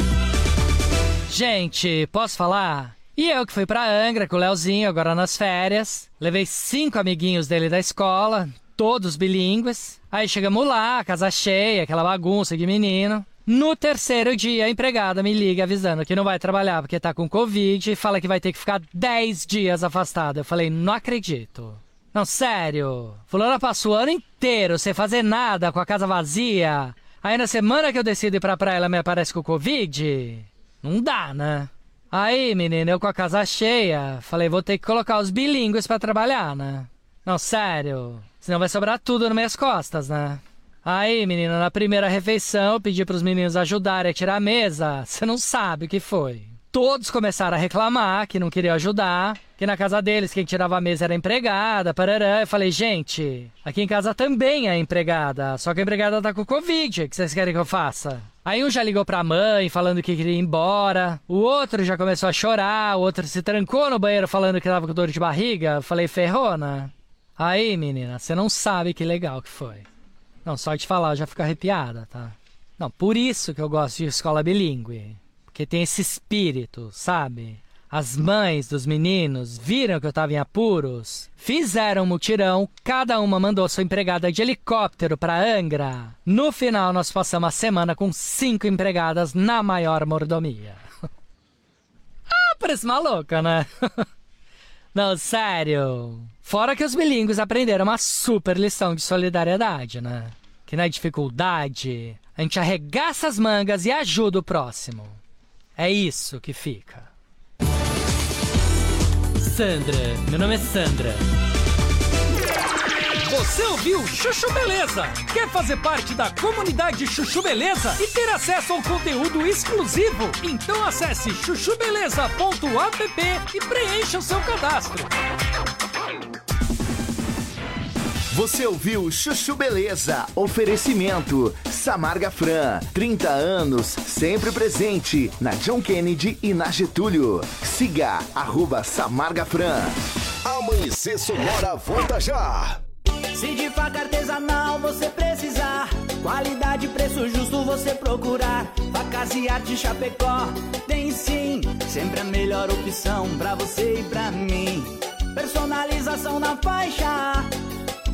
Gente, posso falar? E eu que fui pra Angra com o Leozinho agora nas férias. Levei cinco amiguinhos dele da escola, todos bilíngues. Aí chegamos lá, casa cheia, aquela bagunça de menino. No terceiro dia, a empregada me liga avisando que não vai trabalhar porque tá com Covid e fala que vai ter que ficar 10 dias afastada. Eu falei, não acredito. Não, sério. Fulana passou o ano inteiro sem fazer nada, com a casa vazia. Aí na semana que eu decido ir pra praia, ela me aparece com Covid? Não dá, né? Aí, menina, eu com a casa cheia, falei, vou ter que colocar os bilíngues pra trabalhar, né? Não, sério. Senão vai sobrar tudo nas minhas costas, né? Aí, menina, na primeira refeição, eu pedi pros meninos ajudarem a tirar a mesa. Você não sabe o que foi. Todos começaram a reclamar que não queriam ajudar, que na casa deles quem tirava a mesa era a empregada, parará. Eu falei, gente, aqui em casa também é empregada, só que a empregada tá com Covid, o que vocês querem que eu faça? Aí um já ligou pra mãe falando que queria ir embora, o outro já começou a chorar, o outro se trancou no banheiro falando que tava com dor de barriga. Eu falei, ferrona. Aí, menina, você não sabe que legal que foi. Não, só de falar eu já fico arrepiada, tá? Não, por isso que eu gosto de escola bilíngue. Porque tem esse espírito, sabe? As mães dos meninos viram que eu tava em apuros, fizeram um mutirão, cada uma mandou sua empregada de helicóptero pra Angra. No final, nós passamos a semana com cinco empregadas na maior mordomia. *laughs* ah, parece maluca, né? *laughs* Não, sério. Fora que os bilíngues aprenderam uma super lição de solidariedade, né? Que na dificuldade, a gente arregaça as mangas e ajuda o próximo. É isso que fica. Sandra, meu nome é Sandra. Você ouviu Chuchu Beleza? Quer fazer parte da comunidade Chuchu Beleza e ter acesso ao conteúdo exclusivo? Então acesse chuchubeleza.app e preencha o seu cadastro. Você ouviu Chuchu Beleza? Oferecimento Samarga Fran, 30 anos, sempre presente na John Kennedy e na Getúlio. Siga arroba Samarga Fran. Amanhecer Sonora volta já. Se de faca artesanal você precisar, qualidade e preço justo você procurar. Facas e arte Chapecó tem sim, sempre a melhor opção pra você e pra mim. Personalização na faixa.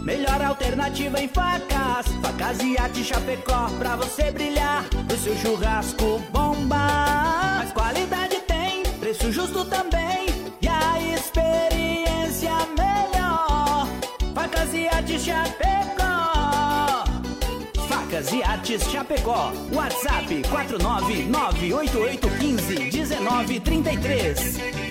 Melhor alternativa em facas, facas e arte Chapecó pra você brilhar, o seu churrasco bomba. Mas qualidade tem, preço justo também Chapecó. Facas e artes Chapecó. WhatsApp 49988151933.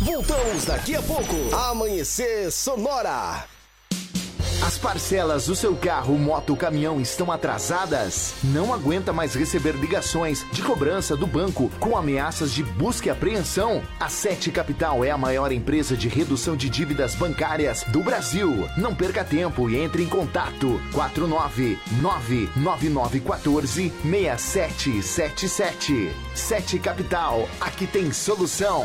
Voltamos daqui a pouco. Amanhecer Sonora. As parcelas do seu carro, moto, caminhão estão atrasadas? Não aguenta mais receber ligações de cobrança do banco com ameaças de busca e apreensão? A Sete Capital é a maior empresa de redução de dívidas bancárias do Brasil. Não perca tempo e entre em contato 4999914 6777. Sete Capital, aqui tem solução.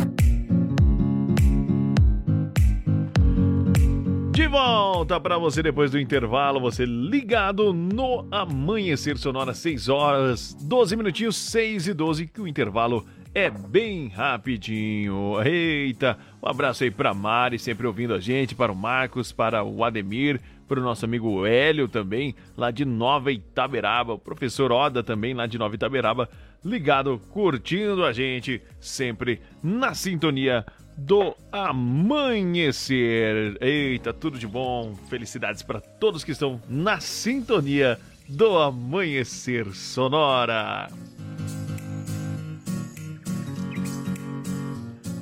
De volta para você depois do intervalo, você ligado no Amanhecer Sonora, 6 horas, 12 minutinhos, 6 e 12, que o intervalo é bem rapidinho. Eita, um abraço aí para Mari, sempre ouvindo a gente, para o Marcos, para o Ademir, para o nosso amigo Hélio também, lá de Nova Itaberaba, o professor Oda também, lá de Nova Itaberaba, ligado, curtindo a gente, sempre na sintonia do amanhecer. Eita, tudo de bom. Felicidades para todos que estão na sintonia do amanhecer sonora.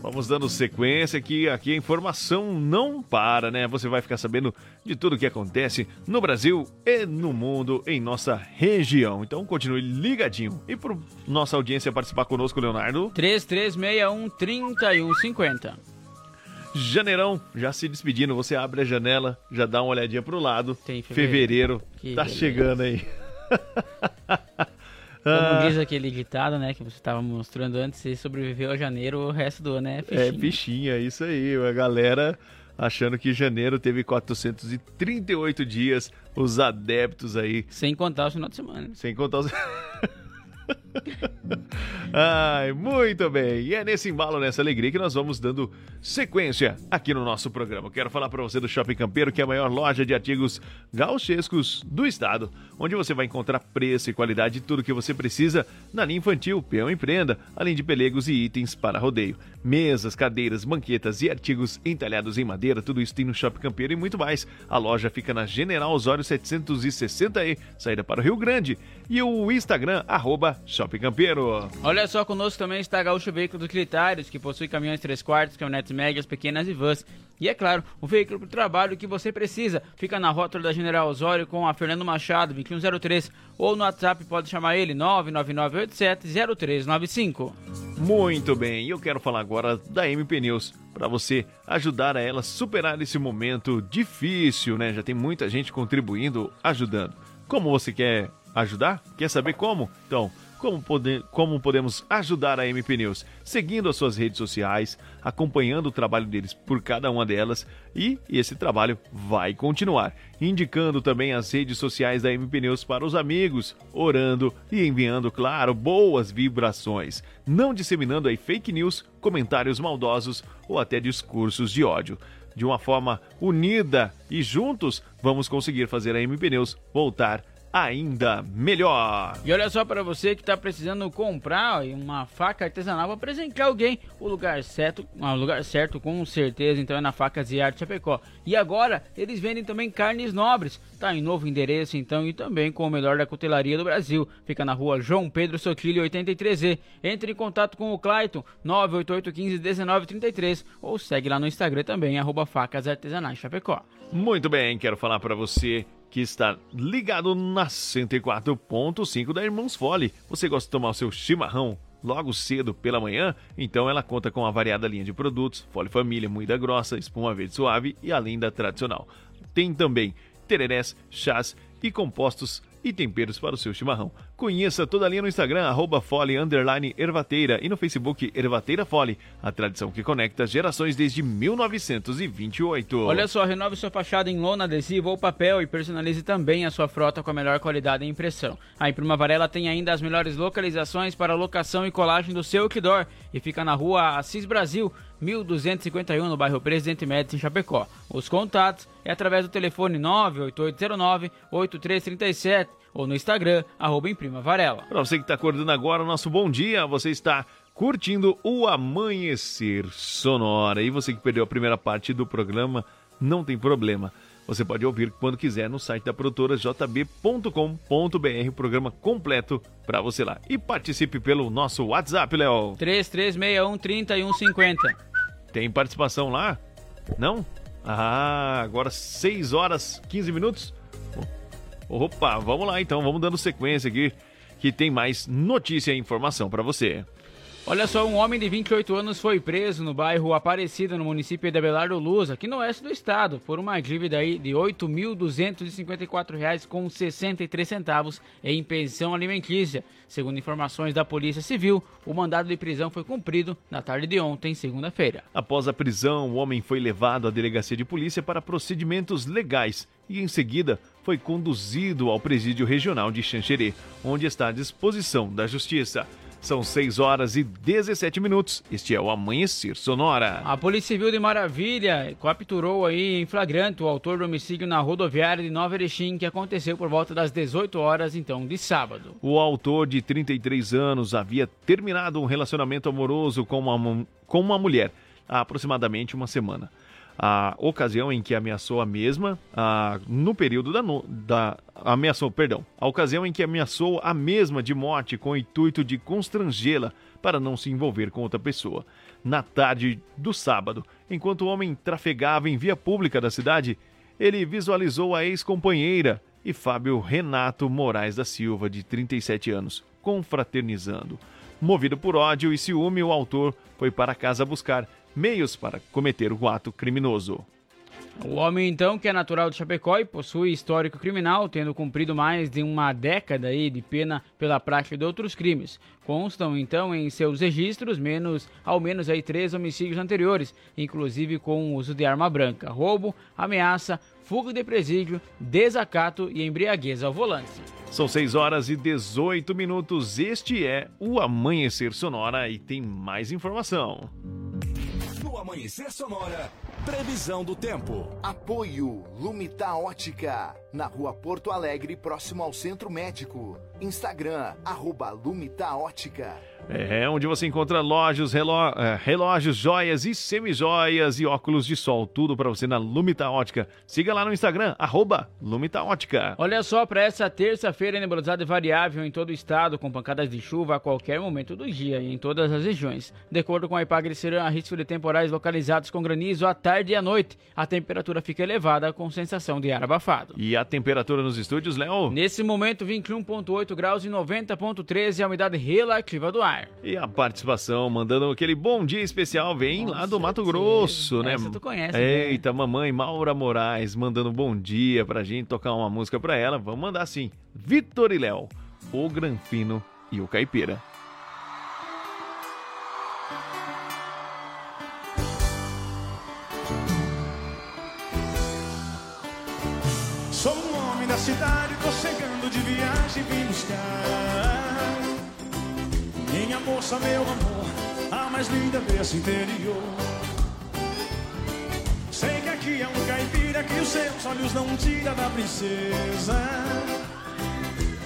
Vamos dando sequência aqui, aqui a informação não para, né? Você vai ficar sabendo de tudo o que acontece no Brasil e no mundo, em nossa região. Então continue ligadinho. E para nossa audiência participar conosco, Leonardo? 3361-3150. Janeirão, já se despedindo, você abre a janela, já dá uma olhadinha pro lado. Tem fevereiro. Que tá beleza. chegando aí. *laughs* Como Ah. diz aquele ditado, né, que você estava mostrando antes, se sobreviveu a janeiro, o resto do ano é É, fichinha. fichinha, isso aí. A galera achando que janeiro teve 438 dias, os adeptos aí. Sem contar o final de semana. Sem contar os. *laughs* Ai, muito bem. E é nesse embalo, nessa alegria que nós vamos dando sequência aqui no nosso programa. Quero falar para você do Shopping Campeiro, que é a maior loja de artigos gauchescos do estado, onde você vai encontrar preço e qualidade de tudo que você precisa na linha infantil, peão e prenda, além de pelegos e itens para rodeio. Mesas, cadeiras, banquetas e artigos entalhados em madeira, tudo isso tem no Shopping Campeiro e muito mais. A loja fica na General Osório 760E, saída para o Rio Grande. E o Instagram, arroba Shopping Campeiro. Olha só, conosco também está a Gaúcho Veículos Utilitários, que possui caminhões 3 quartos, caminhonetes médias, pequenas e vans. E é claro, o veículo para o trabalho que você precisa. Fica na rótula da General Osório com a Fernando Machado, 2103. Ou no WhatsApp pode chamar ele, 999870395. Muito bem, eu quero falar agora da MP News, para você ajudar a ela superar esse momento difícil, né? Já tem muita gente contribuindo, ajudando. Como você quer ajudar? Quer saber como? Então, como, pode, como podemos ajudar a MP News? Seguindo as suas redes sociais, acompanhando o trabalho deles por cada uma delas e esse trabalho vai continuar. Indicando também as redes sociais da MP News para os amigos, orando e enviando, claro, boas vibrações. Não disseminando aí fake news, comentários maldosos ou até discursos de ódio de uma forma unida e juntos vamos conseguir fazer a MP News voltar ainda melhor. E olha só para você que está precisando comprar uma faca artesanal para presentear alguém, o lugar certo, o lugar certo com certeza, então é na Facas e Arte Chapecó. E agora eles vendem também carnes nobres. Tá em novo endereço então e também com o melhor da cutelaria do Brasil. Fica na Rua João Pedro Soquilho 83E. Entre em contato com o Clayton 988151933 ou segue lá no Instagram também arroba Facas Artesanais Chapecó. Muito bem, quero falar para você que está ligado na 104.5 da Irmãos Fole. Você gosta de tomar o seu chimarrão logo cedo pela manhã? Então ela conta com uma variada linha de produtos, Fole Família, moída grossa, espuma verde suave e além da tradicional. Tem também tererés, chás e compostos e temperos para o seu chimarrão. Conheça toda a linha no Instagram, arroba Fole, Ervateira e no Facebook Ervateira Fole, a tradição que conecta gerações desde 1928. Olha só, renove sua fachada em lona, adesivo ou papel e personalize também a sua frota com a melhor qualidade e impressão. A Imprima Varela tem ainda as melhores localizações para locação e colagem do seu outdoor e fica na rua Assis Brasil, 1251 no bairro Presidente Médici em Chapecó. Os contatos é através do telefone 98809 8337 ou no Instagram, arroba Imprima Varela. Para você que está acordando agora, nosso bom dia, você está curtindo o Amanhecer Sonora. E você que perdeu a primeira parte do programa, não tem problema. Você pode ouvir quando quiser no site da produtora jb.com.br, o programa completo para você lá. E participe pelo nosso WhatsApp, Léo. 33613150. Tem participação lá? Não? Ah, agora 6 horas 15 minutos. Opa, vamos lá então, vamos dando sequência aqui, que tem mais notícia e informação para você. Olha só, um homem de 28 anos foi preso no bairro Aparecida, no município de Abelardo Luz, aqui no oeste do estado, por uma dívida aí de R$ 8.254,63 em pensão alimentícia. Segundo informações da Polícia Civil, o mandado de prisão foi cumprido na tarde de ontem, segunda-feira. Após a prisão, o homem foi levado à delegacia de polícia para procedimentos legais e, em seguida, foi conduzido ao presídio regional de Xanxerê, onde está à disposição da Justiça. São 6 horas e 17 minutos. Este é o Amanhecer Sonora. A Polícia Civil de Maravilha capturou aí em flagrante o autor do homicídio na rodoviária de Nova Erechim, que aconteceu por volta das 18 horas, então, de sábado. O autor de 33 anos havia terminado um relacionamento amoroso com uma, com uma mulher há aproximadamente uma semana a ocasião em que ameaçou a mesma, a, no período da, da ameaçou, perdão, a ocasião em que ameaçou a mesma de morte com o intuito de constrangê-la para não se envolver com outra pessoa. Na tarde do sábado, enquanto o homem trafegava em via pública da cidade, ele visualizou a ex-companheira e Fábio Renato Moraes da Silva, de 37 anos, confraternizando. Movido por ódio e ciúme, o autor foi para casa buscar meios para cometer o ato criminoso. O homem, então, que é natural de Chapecó e possui histórico criminal, tendo cumprido mais de uma década aí de pena pela prática de outros crimes. Constam, então, em seus registros menos, ao menos aí três homicídios anteriores, inclusive com o uso de arma branca, roubo, ameaça, fuga de presídio, desacato e embriaguez ao volante. São 6 horas e 18 minutos. Este é o Amanhecer Sonora e tem mais informação. Amanhecer Sonora, previsão do tempo. Apoio Lumita Ótica, na rua Porto Alegre, próximo ao Centro Médico. Instagram, arroba Lumita Ótica. É onde você encontra lojas, reló é, relógios, joias e semijoias e óculos de sol. Tudo para você na Lumita Ótica. Siga lá no Instagram, arroba Lumita Ótica. Olha só, para essa terça-feira, nebulosidade variável em todo o estado, com pancadas de chuva a qualquer momento do dia e em todas as regiões. De acordo com a IPAGRE, serão risco de temporais localizados com granizo à tarde e à noite. A temperatura fica elevada com sensação de ar abafado. E a temperatura nos estúdios, Léo? Nesse momento, 21,8 graus e 90,13 é a umidade relativa do ar. E a participação, mandando aquele bom dia especial, vem lá do Mato Grosso, né? Essa tu conhece, Eita, mamãe Maura Moraes, mandando bom dia pra gente tocar uma música pra ela. Vamos mandar sim. Vitor e Léo, o Granfino e o caipira. Cidade, tô chegando de viagem, vim buscar. Minha moça, meu amor, a mais linda desse interior. Sei que aqui é um caipira que os seus olhos não tira da princesa.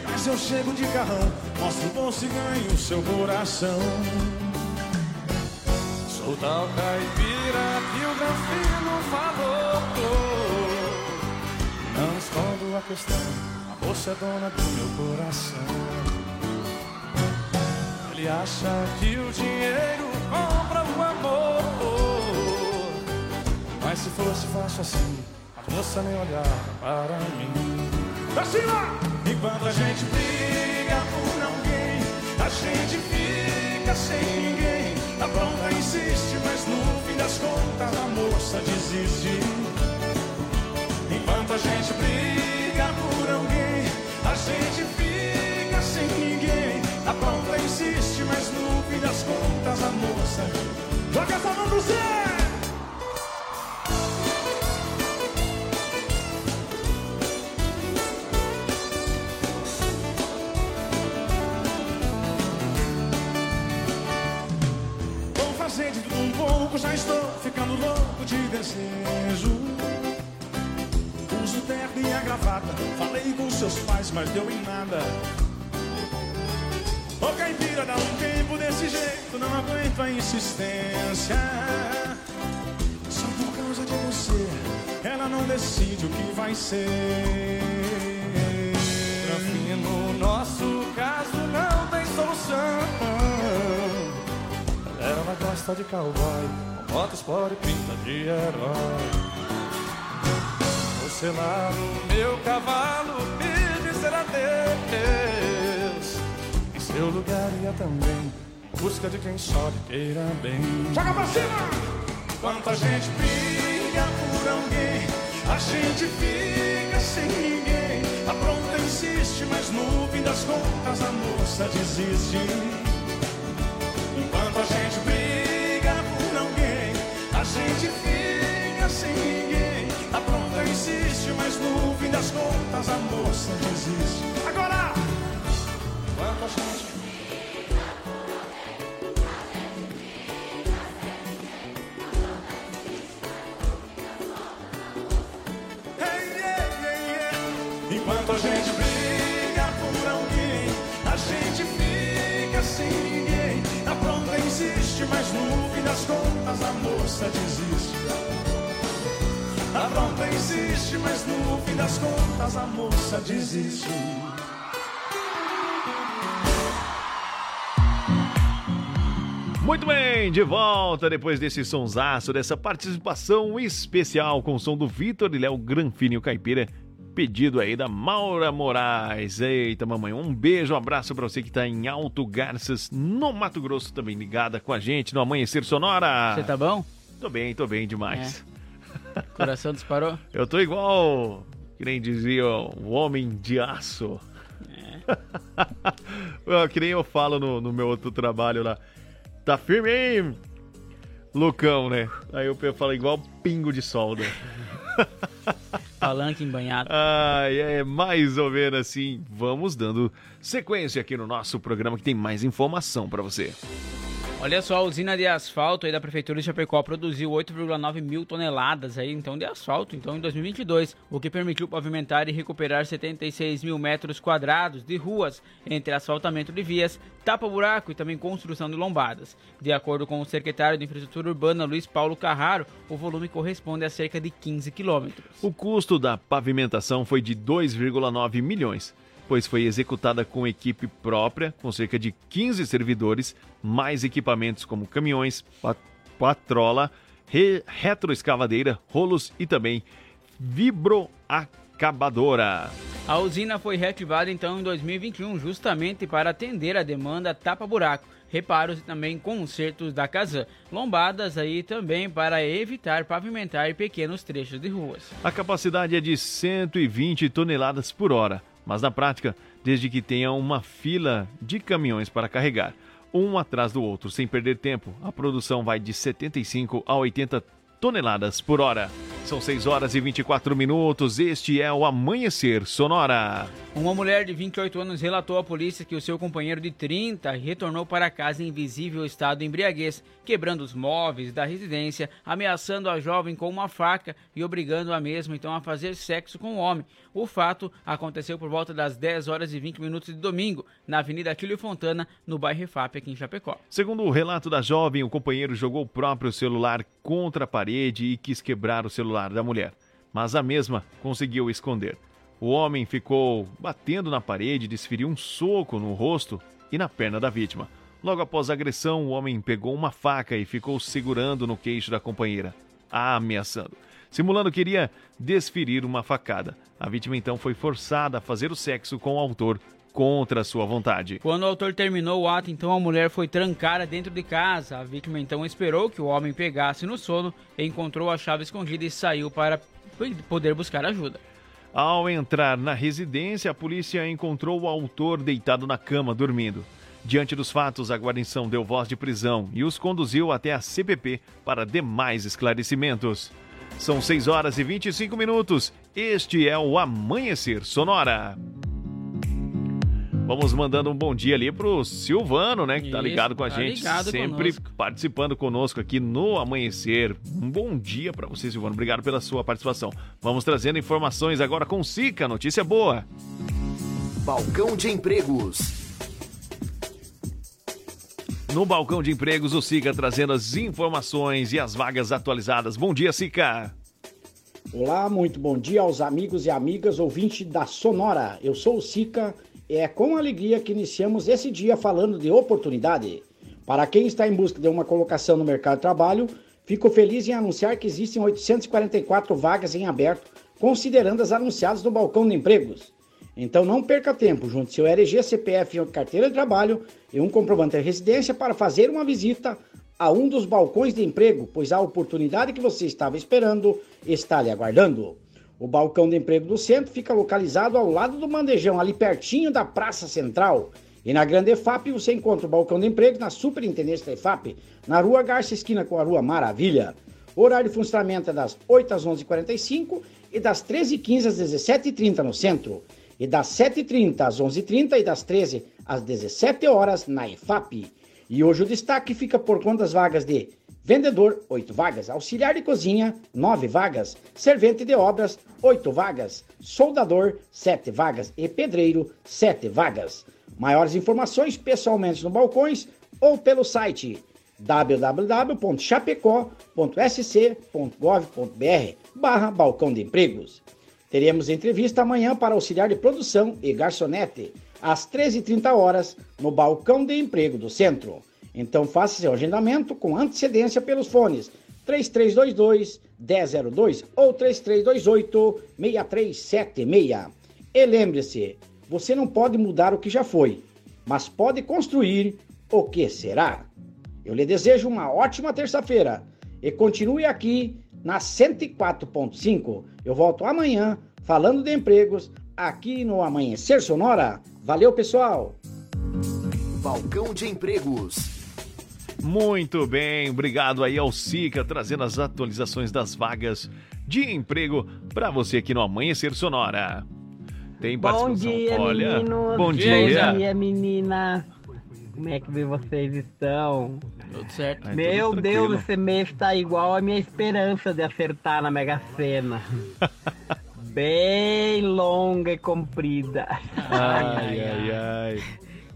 Mas eu chego de carrão, mostro o bolso e ganho o seu coração. Sou tal caipira que o Granfino falou não escondo a questão, a moça é dona do meu coração. Ele acha que o dinheiro compra o amor. Mas se fosse fácil assim, a moça nem olhava para mim. Pra cima! Enquanto a gente briga por alguém, a gente fica sem ninguém. A pronta insiste, mas no fim das contas a moça desiste. Enquanto a gente briga por alguém, a gente fica sem ninguém. A pronta insiste, mas no fim das contas a moça joga essa mão no céu. Vou fazer de tudo um pouco, já estou ficando louco de desejo. Terno e a gravata. Falei com seus pais, mas deu em nada. Ô caipira, dá um tempo desse jeito, não aguento a insistência. Só por causa de você, ela não decide o que vai ser. Enfim, no nosso caso não tem solução. Ela gosta de cowboy, moto sport e pinta de herói. Lá no meu cavalo me dizer adeus Em seu lugar ia também. Em busca de quem só lhe queira bem. Joga pra cima! Enquanto a gente briga por alguém. A gente fica sem ninguém. A pronta insiste, mas no fim das contas a moça desiste contas a moça desiste. Agora! Enquanto a yeah. Enquanto a gente briga por alguém, a gente fica sem ninguém. A pronta insiste, mas no fim das contas a moça desiste. A pronta insiste, mas no fim das contas a moça desiste. Muito bem, de volta depois desse sonsaço, dessa participação especial com o som do Vitor e Léo Granfini, o caipira, pedido aí da Maura Moraes. Eita, mamãe, um beijo, um abraço pra você que tá em Alto Garças, no Mato Grosso, também ligada com a gente no Amanhecer Sonora. Você tá bom? Tô bem, tô bem demais. *laughs* Coração disparou? Eu tô igual, que nem dizia, o homem de aço. É. *laughs* que nem eu falo no, no meu outro trabalho lá. Tá firme aí, Lucão, né? Aí eu falo igual pingo de solda. *laughs* Palanque embanhado. Ai, é mais ou menos assim. Vamos dando sequência aqui no nosso programa que tem mais informação para você. Olha só, a usina de asfalto aí da Prefeitura de Chapecó produziu 8,9 mil toneladas aí, então, de asfalto então, em 2022, o que permitiu pavimentar e recuperar 76 mil metros quadrados de ruas, entre asfaltamento de vias, tapa-buraco e também construção de lombadas. De acordo com o secretário de Infraestrutura Urbana, Luiz Paulo Carraro, o volume corresponde a cerca de 15 quilômetros. O custo da pavimentação foi de 2,9 milhões pois foi executada com equipe própria, com cerca de 15 servidores, mais equipamentos como caminhões, pat patrola, re retroescavadeira, rolos e também vibroacabadora. A usina foi reativada então em 2021, justamente para atender a demanda tapa-buraco, reparos e também consertos da Casan, lombadas aí também para evitar pavimentar pequenos trechos de ruas. A capacidade é de 120 toneladas por hora mas na prática, desde que tenha uma fila de caminhões para carregar, um atrás do outro, sem perder tempo, a produção vai de 75 a 80 toneladas por hora. São 6 horas e 24 minutos. Este é o Amanhecer Sonora. Uma mulher de 28 anos relatou à polícia que o seu companheiro de 30 retornou para casa em visível estado de embriaguez, quebrando os móveis da residência, ameaçando a jovem com uma faca e obrigando a mesma então a fazer sexo com o homem. O fato aconteceu por volta das 10 horas e 20 minutos de domingo, na Avenida Aquilio Fontana, no bairro Refap, aqui em Chapecó. Segundo o relato da jovem, o companheiro jogou o próprio celular contra a parede e quis quebrar o celular da mulher, mas a mesma conseguiu esconder. O homem ficou batendo na parede e desferiu um soco no rosto e na perna da vítima. Logo após a agressão, o homem pegou uma faca e ficou segurando no queixo da companheira, ameaçando. Simulando que iria desferir uma facada. A vítima então foi forçada a fazer o sexo com o autor contra a sua vontade. Quando o autor terminou o ato, então a mulher foi trancada dentro de casa. A vítima então esperou que o homem pegasse no sono, encontrou a chave escondida e saiu para poder buscar ajuda. Ao entrar na residência, a polícia encontrou o autor deitado na cama, dormindo. Diante dos fatos, a guarnição deu voz de prisão e os conduziu até a CPP para demais esclarecimentos. São 6 horas e 25 minutos. Este é o Amanhecer Sonora. Vamos mandando um bom dia ali pro Silvano, né? Que tá ligado com a tá gente, ligado sempre conosco. participando conosco aqui no Amanhecer. Um bom dia para você, Silvano. Obrigado pela sua participação. Vamos trazendo informações agora com Sica, notícia boa. Balcão de empregos. No balcão de empregos, o Sica trazendo as informações e as vagas atualizadas. Bom dia, Sica. Olá, muito bom dia aos amigos e amigas ouvintes da Sonora. Eu sou o Sica é com alegria que iniciamos esse dia falando de oportunidade. Para quem está em busca de uma colocação no mercado de trabalho, fico feliz em anunciar que existem 844 vagas em aberto, considerando as anunciadas no balcão de empregos. Então não perca tempo, junte seu RG, CPF carteira de trabalho e um comprovante de residência para fazer uma visita a um dos balcões de emprego, pois a oportunidade que você estava esperando está lhe aguardando. O balcão de emprego do centro fica localizado ao lado do Mandejão, ali pertinho da Praça Central. E na Grande EFAP você encontra o balcão de emprego na Superintendência da EFAP, na Rua Garça, esquina com a Rua Maravilha. O horário de funcionamento é das 8 às 11h45 e das 13h15 às 17h30 no centro. E das 7h30 às 11h30 e das 13 às 17 horas na EFAP. E hoje o destaque fica por conta das vagas de vendedor, 8 vagas, auxiliar de cozinha, 9 vagas, servente de obras, 8 vagas, soldador, 7 vagas e pedreiro, 7 vagas. Maiores informações pessoalmente no balcões ou pelo site www.chapecó.sc.gov.br barra balcão de empregos. Teremos entrevista amanhã para auxiliar de produção e garçonete, às 13h30 horas, no balcão de emprego do centro. Então faça seu agendamento com antecedência pelos fones 3322 1002 ou 3328 6376. E lembre-se, você não pode mudar o que já foi, mas pode construir o que será. Eu lhe desejo uma ótima terça-feira e continue aqui na 104.5. Eu volto amanhã falando de empregos aqui no Amanhecer Sonora. Valeu, pessoal! Balcão de empregos. Muito bem, obrigado aí ao Sica trazendo as atualizações das vagas de emprego para você aqui no Amanhecer Sonora. Tem Bom dia, Olha, meninos. bom dia. Bom dia, menina. Como é que vocês estão? Tudo certo. Ai, Meu tudo Deus, esse mês tá igual a minha esperança de acertar na Mega Sena. *laughs* Bem longa e comprida. Ai, ai, ai.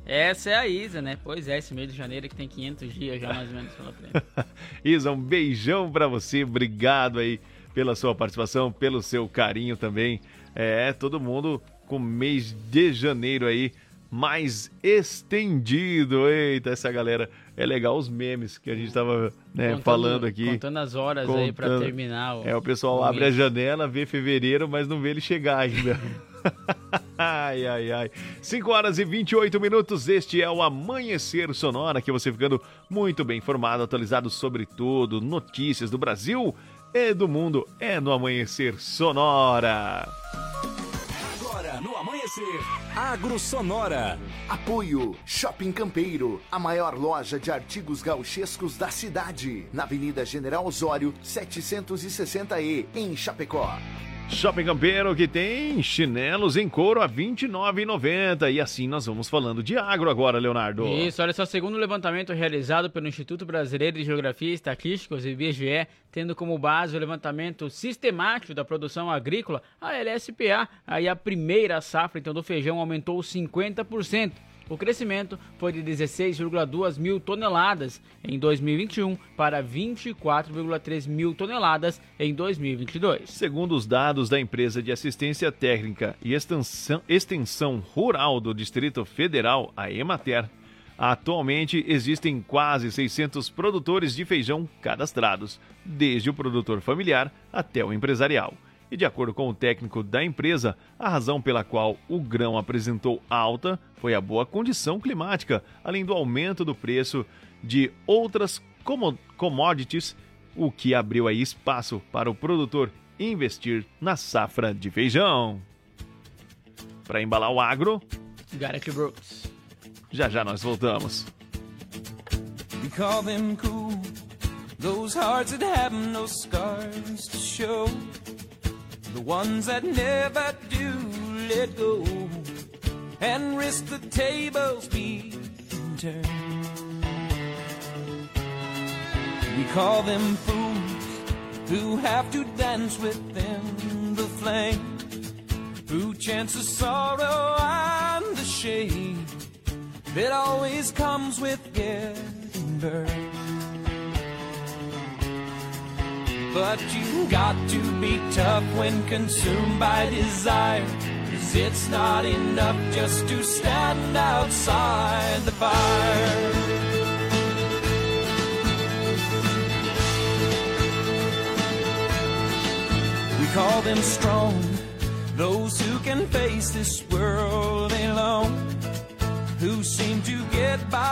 Essa é a Isa, né? Pois é, esse mês de janeiro que tem 500 dias já mais ou menos pela frente. *laughs* Isa, um beijão para você. Obrigado aí pela sua participação, pelo seu carinho também. É, todo mundo com o mês de janeiro aí mais estendido. Eita, essa galera. É legal os memes que a gente tava né, Contando- falando aqui. Contando as horas aí pra Contando. terminar. O, É, o pessoal o abre mês. a janela, vê fevereiro, mas não vê ele chegar ainda. *laughs* ai, ai, ai. 5 horas e 28 minutos. Este é o Amanhecer Sonora, que você ficando muito bem informado, atualizado sobre tudo, notícias do Brasil e do mundo. É no Amanhecer Sonora. Agora, no Amanhecer Agro Sonora. Apoio Shopping Campeiro, a maior loja de artigos gauchescos da cidade, na Avenida General Osório, 760E, em Chapecó. Shopping Campeiro que tem chinelos em couro a R$ 29,90. E assim nós vamos falando de agro agora, Leonardo. Isso, olha só, segundo o levantamento realizado pelo Instituto Brasileiro de Geografia e Estatísticas, IBGE, tendo como base o levantamento sistemático da produção agrícola, a LSPA, aí a primeira safra então do feijão aumentou 50%. O crescimento foi de 16,2 mil toneladas em 2021 para 24,3 mil toneladas em 2022. Segundo os dados da empresa de assistência técnica e extensão, extensão rural do Distrito Federal, a Emater, atualmente existem quase 600 produtores de feijão cadastrados, desde o produtor familiar até o empresarial. E de acordo com o técnico da empresa, a razão pela qual o grão apresentou alta foi a boa condição climática, além do aumento do preço de outras commodities, o que abriu aí espaço para o produtor investir na safra de feijão. Para embalar o agro, Gareth Brooks. Já já nós voltamos. We call them cool, those hearts that have no scars to show. The ones that never do let go and risk the tables being turned. We call them fools who have to dance within the flame, who chance the sorrow and the shame that always comes with getting burned. But you got to be tough when consumed by desire. Cause it's not enough just to stand outside the fire. We call them strong, those who can face this world alone, who seem to get by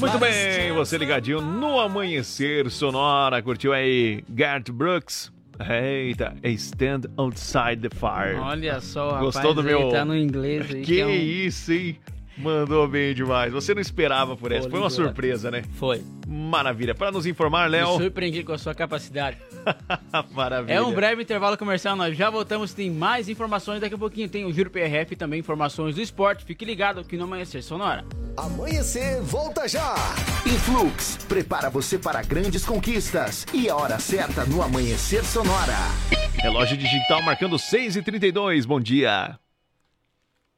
Muito bem, você ligadinho no Amanhecer Sonora, curtiu aí Garth Brooks? Eita, Stand Outside the Fire. Olha só, rapaz, Gostou do ele meu... tá no inglês aí, Que, que é um- isso, hein? Mandou bem demais. Você não esperava por essa. Foi uma surpresa, né? Foi. Maravilha. Para nos informar, Me Léo. surpreendi com a sua capacidade. *laughs* Maravilha. É um breve intervalo comercial, nós já voltamos, tem mais informações daqui a pouquinho. Tem o Giro PRF e também informações do esporte. Fique ligado aqui no Amanhecer Sonora. Amanhecer, volta já! Influx prepara você para grandes conquistas e a hora certa no Amanhecer Sonora. Relógio digital marcando 6h32. Bom dia.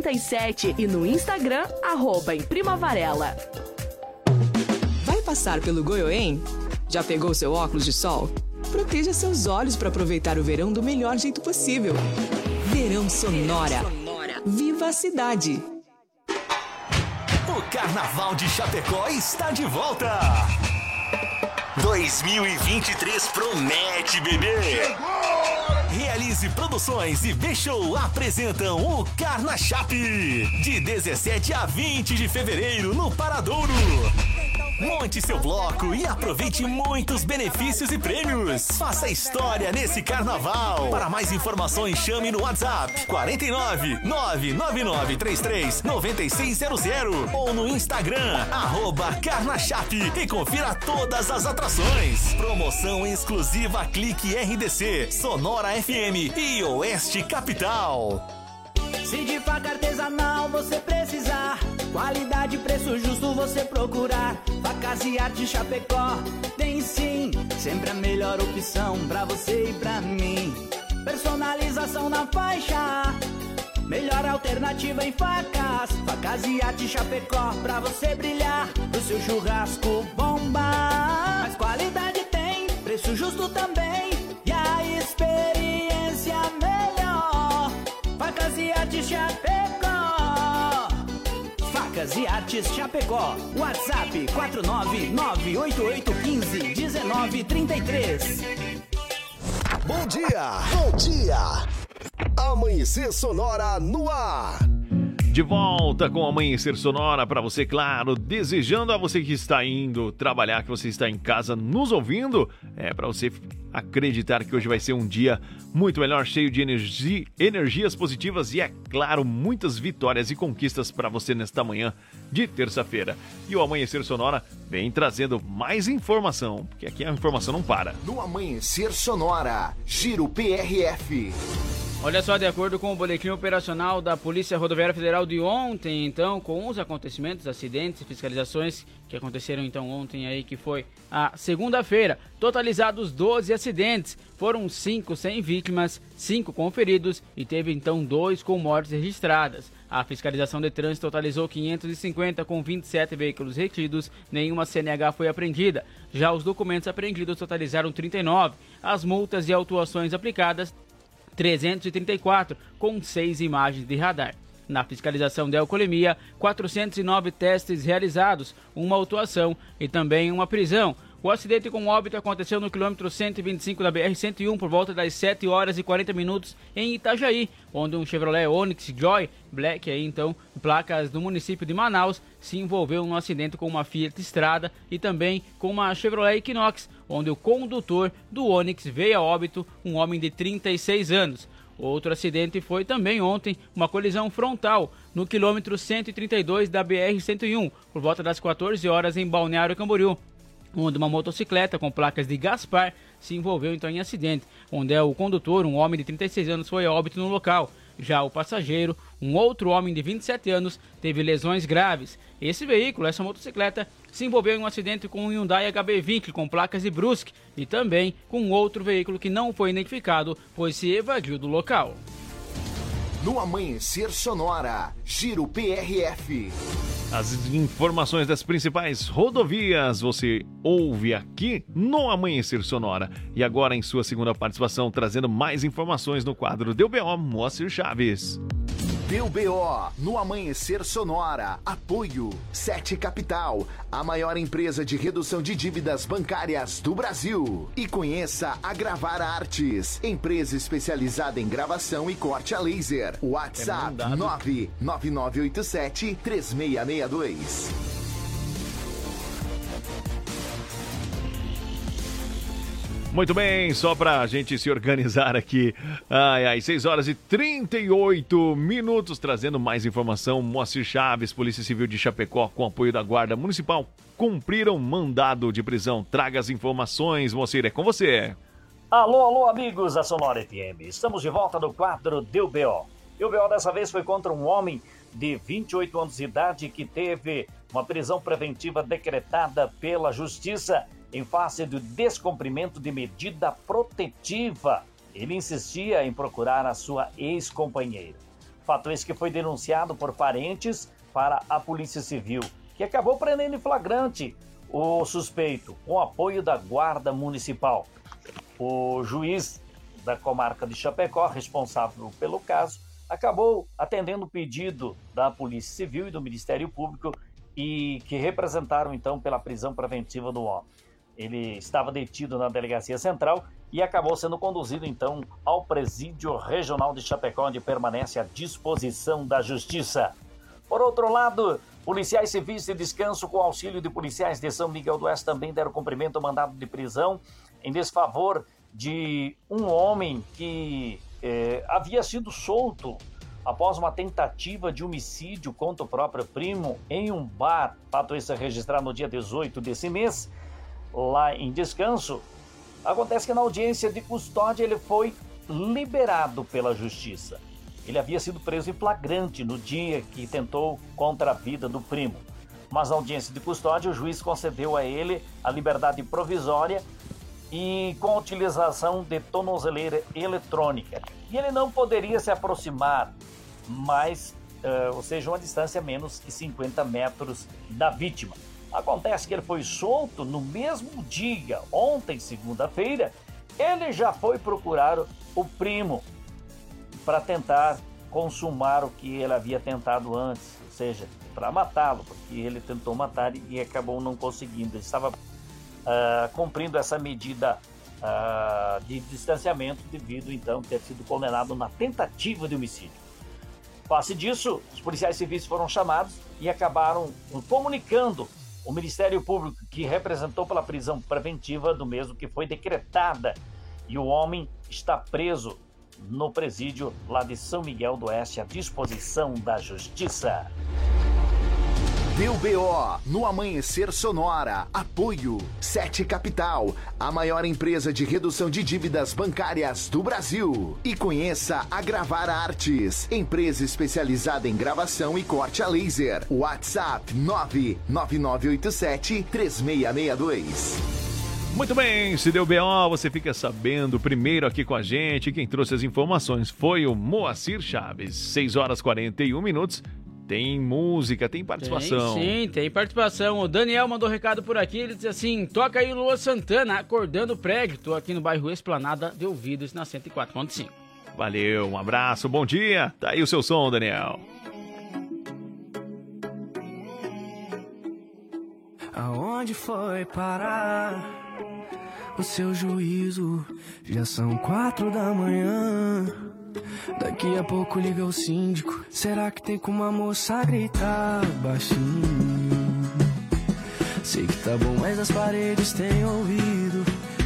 988098337 e no Instagram, arroba em Prima Varela. Vai passar pelo Goiôem? Já pegou seu óculos de sol? Proteja seus olhos para aproveitar o verão do melhor jeito possível. Verão Sonora. Viva a cidade! O Carnaval de Chapecó está de volta. 2023 promete, bebê. Realize Produções e B-Show apresentam o Carna Chape. De 17 a 20 de fevereiro no Paradouro. Monte seu bloco e aproveite muitos benefícios e prêmios. Faça história nesse carnaval. Para mais informações, chame no WhatsApp 49 99933 9600 ou no Instagram, arroba Carnachape e confira todas as atrações. Promoção exclusiva Clique RDC, Sonora FM e Oeste Capital. Se de faca artesanal você precisar, qualidade e preço justo você procurar. Facas e arte Chapecó tem sim, sempre a melhor opção pra você e pra mim. Personalização na faixa, melhor alternativa em facas. Facas e arte Chapecó pra você brilhar, pro seu churrasco bomba. Facas e Artes Chapecó. WhatsApp 49988151933. Bom dia, bom dia. Amanhecer Sonora no ar. De volta com o Amanhecer Sonora para você, claro, desejando a você que está indo trabalhar, que você está em casa nos ouvindo, é para você acreditar que hoje vai ser um dia muito melhor, cheio de energia, energias positivas e, é claro, muitas vitórias e conquistas para você nesta manhã de terça-feira. E o Amanhecer Sonora vem trazendo mais informação, porque aqui a informação não para. No Amanhecer Sonora, Giro PRF. Olha só, de acordo com o boletim operacional da Polícia Rodoviária Federal de ontem, então, com os acontecimentos, acidentes e fiscalizações que aconteceram então ontem aí, que foi a segunda-feira, totalizados 12 acidentes, foram 5 sem vítimas, 5 com feridos e teve então 2 com mortes registradas. A fiscalização de trânsito totalizou 550 com 27 veículos retidos, nenhuma CNH foi apreendida. Já os documentos apreendidos totalizaram 39. As multas e autuações aplicadas 334, com seis imagens de radar. Na fiscalização de alcoolemia, 409 testes realizados, uma autuação e também uma prisão. O acidente com óbito aconteceu no quilômetro 125 da BR-101 por volta das 7 horas e 40 minutos em Itajaí, onde um Chevrolet Onix Joy Black, aí, então, placas do município de Manaus, se envolveu num acidente com uma Fiat Strada e também com uma Chevrolet Equinox, onde o condutor do Onix veio a óbito, um homem de 36 anos. Outro acidente foi também ontem, uma colisão frontal no quilômetro 132 da BR-101, por volta das 14 horas em Balneário Camboriú onde uma motocicleta com placas de Gaspar se envolveu então em acidente, onde é o condutor, um homem de 36 anos, foi a óbito no local. Já o passageiro, um outro homem de 27 anos, teve lesões graves. Esse veículo, essa motocicleta, se envolveu em um acidente com um Hyundai HB20 com placas de Brusque e também com outro veículo que não foi identificado, pois se evadiu do local. No Amanhecer Sonora, Giro PRF. As informações das principais rodovias você ouve aqui no Amanhecer Sonora. E agora, em sua segunda participação, trazendo mais informações no quadro Deu BO Moacir Chaves. Deu BO no Amanhecer Sonora. Apoio 7 Capital, a maior empresa de redução de dívidas bancárias do Brasil. E conheça a Gravar Artes, empresa especializada em gravação e corte a laser. WhatsApp 99987 3662. Muito bem, só pra gente se organizar aqui. Ai, ai, 6 horas e 38 minutos, trazendo mais informação. Moacir Chaves, Polícia Civil de Chapecó, com apoio da Guarda Municipal, cumpriram mandado de prisão. Traga as informações, Moacir, é com você. Alô, alô, amigos da Sonora FM. Estamos de volta no quadro Deu BO. E o BO dessa vez foi contra um homem de 28 anos de idade que teve uma prisão preventiva decretada pela Justiça em face do descumprimento de medida protetiva. Ele insistia em procurar a sua ex-companheira. Fato esse que foi denunciado por parentes para a Polícia Civil, que acabou prendendo em flagrante o suspeito, com apoio da Guarda Municipal. O juiz da comarca de Chapecó, responsável pelo caso, acabou atendendo o pedido da Polícia Civil e do Ministério Público e que representaram então pela prisão preventiva do homem. Ele estava detido na delegacia central e acabou sendo conduzido então ao presídio regional de Chapecó, onde permanece à disposição da justiça. Por outro lado, policiais civis de descanso com auxílio de policiais de São Miguel do Oeste também deram cumprimento ao mandado de prisão em desfavor de um homem que eh, havia sido solto após uma tentativa de homicídio contra o próprio primo em um bar. Fato esse registrado no dia 18 desse mês, lá em descanso. Acontece que na audiência de custódia ele foi liberado pela justiça. Ele havia sido preso em flagrante no dia que tentou contra a vida do primo. Mas na audiência de custódia, o juiz concedeu a ele a liberdade provisória e com a utilização de tornozeleira eletrônica. E ele não poderia se aproximar mais, uh, ou seja, uma distância menos que 50 metros da vítima. Acontece que ele foi solto no mesmo dia, ontem, segunda-feira, ele já foi procurar o primo para tentar consumar o que ele havia tentado antes, ou seja, para matá-lo, porque ele tentou matar e acabou não conseguindo. Ele estava uh, cumprindo essa medida uh, de distanciamento devido então ter sido condenado na tentativa de homicídio. Face disso, os policiais civis foram chamados e acabaram comunicando o Ministério Público que representou pela prisão preventiva do mesmo que foi decretada e o homem está preso no presídio lá de São Miguel do Oeste à disposição da Justiça. Deu BO no Amanhecer Sonora. Apoio Sete Capital, a maior empresa de redução de dívidas bancárias do Brasil. E conheça a Gravar Artes, empresa especializada em gravação e corte a laser. WhatsApp 99987 3662. Muito bem, se deu BO, você fica sabendo primeiro aqui com a gente. Quem trouxe as informações foi o Moacir Chaves. 6 horas 41 minutos. Tem música, tem participação. Tem, sim, tem participação. O Daniel mandou recado por aqui. Ele diz assim: toca aí Lua Santana, acordando o prédio. Tô aqui no bairro Esplanada de Ouvidos, na 104.5. Valeu, um abraço, bom dia. Tá aí o seu som, Daniel. Aonde foi parar o seu juízo? Já são quatro da manhã. Daqui a pouco liga o síndico. Será que tem como a moça gritar baixinho? Sei que tá bom, mas as paredes têm ouvido.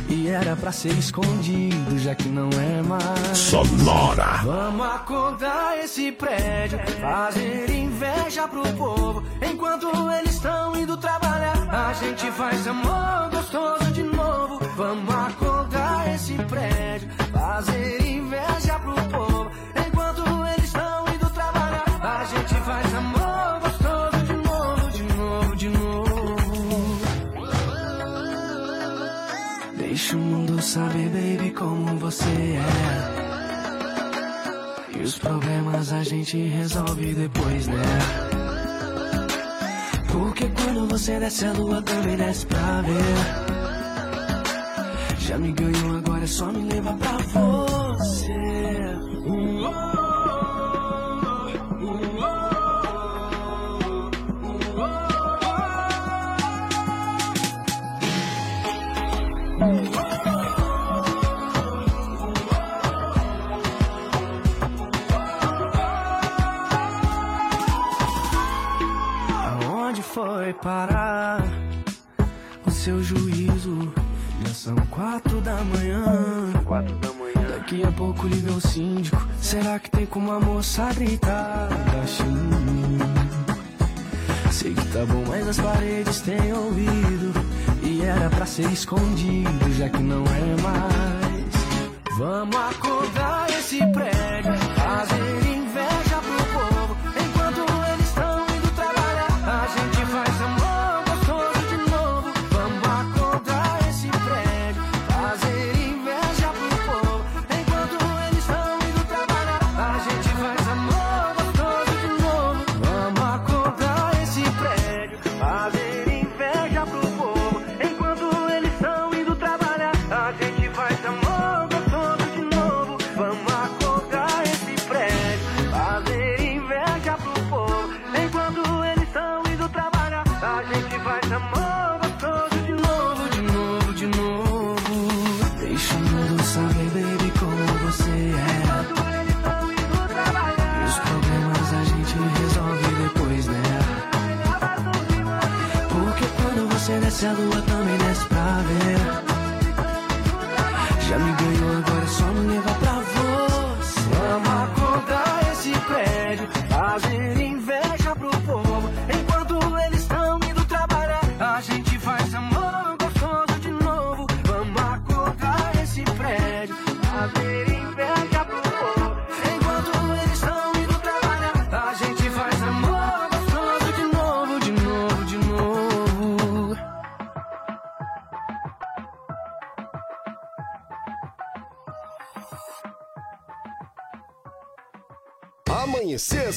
E era pra ser escondido, já que não é mais. Sonora. Vamos acordar esse prédio, fazer inveja pro povo. Enquanto eles estão indo trabalhar, a gente faz amor você é. E os problemas a gente resolve depois, né? Porque quando você desce a lua também desce pra ver. Já me ganhou, agora é só me levar pra você. Foi parar o seu juízo? Já são quatro da manhã. Quatro da manhã. Daqui a pouco liga o síndico. Será que tem como a moça gritar baixinho? Sei que tá bom, mas as paredes têm ouvido. E era pra ser escondido, já que não é mais. Vamos acordar esse prédio, fazer inveja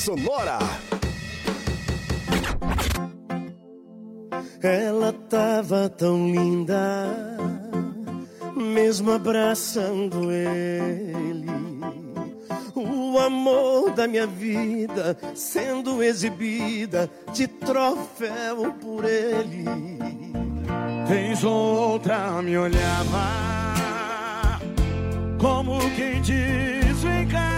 Sonora. Ela tava tão linda, mesmo abraçando ele. O amor da minha vida sendo exibida de troféu por ele. Vez ou outra me olhava, como quem diz: vem cá.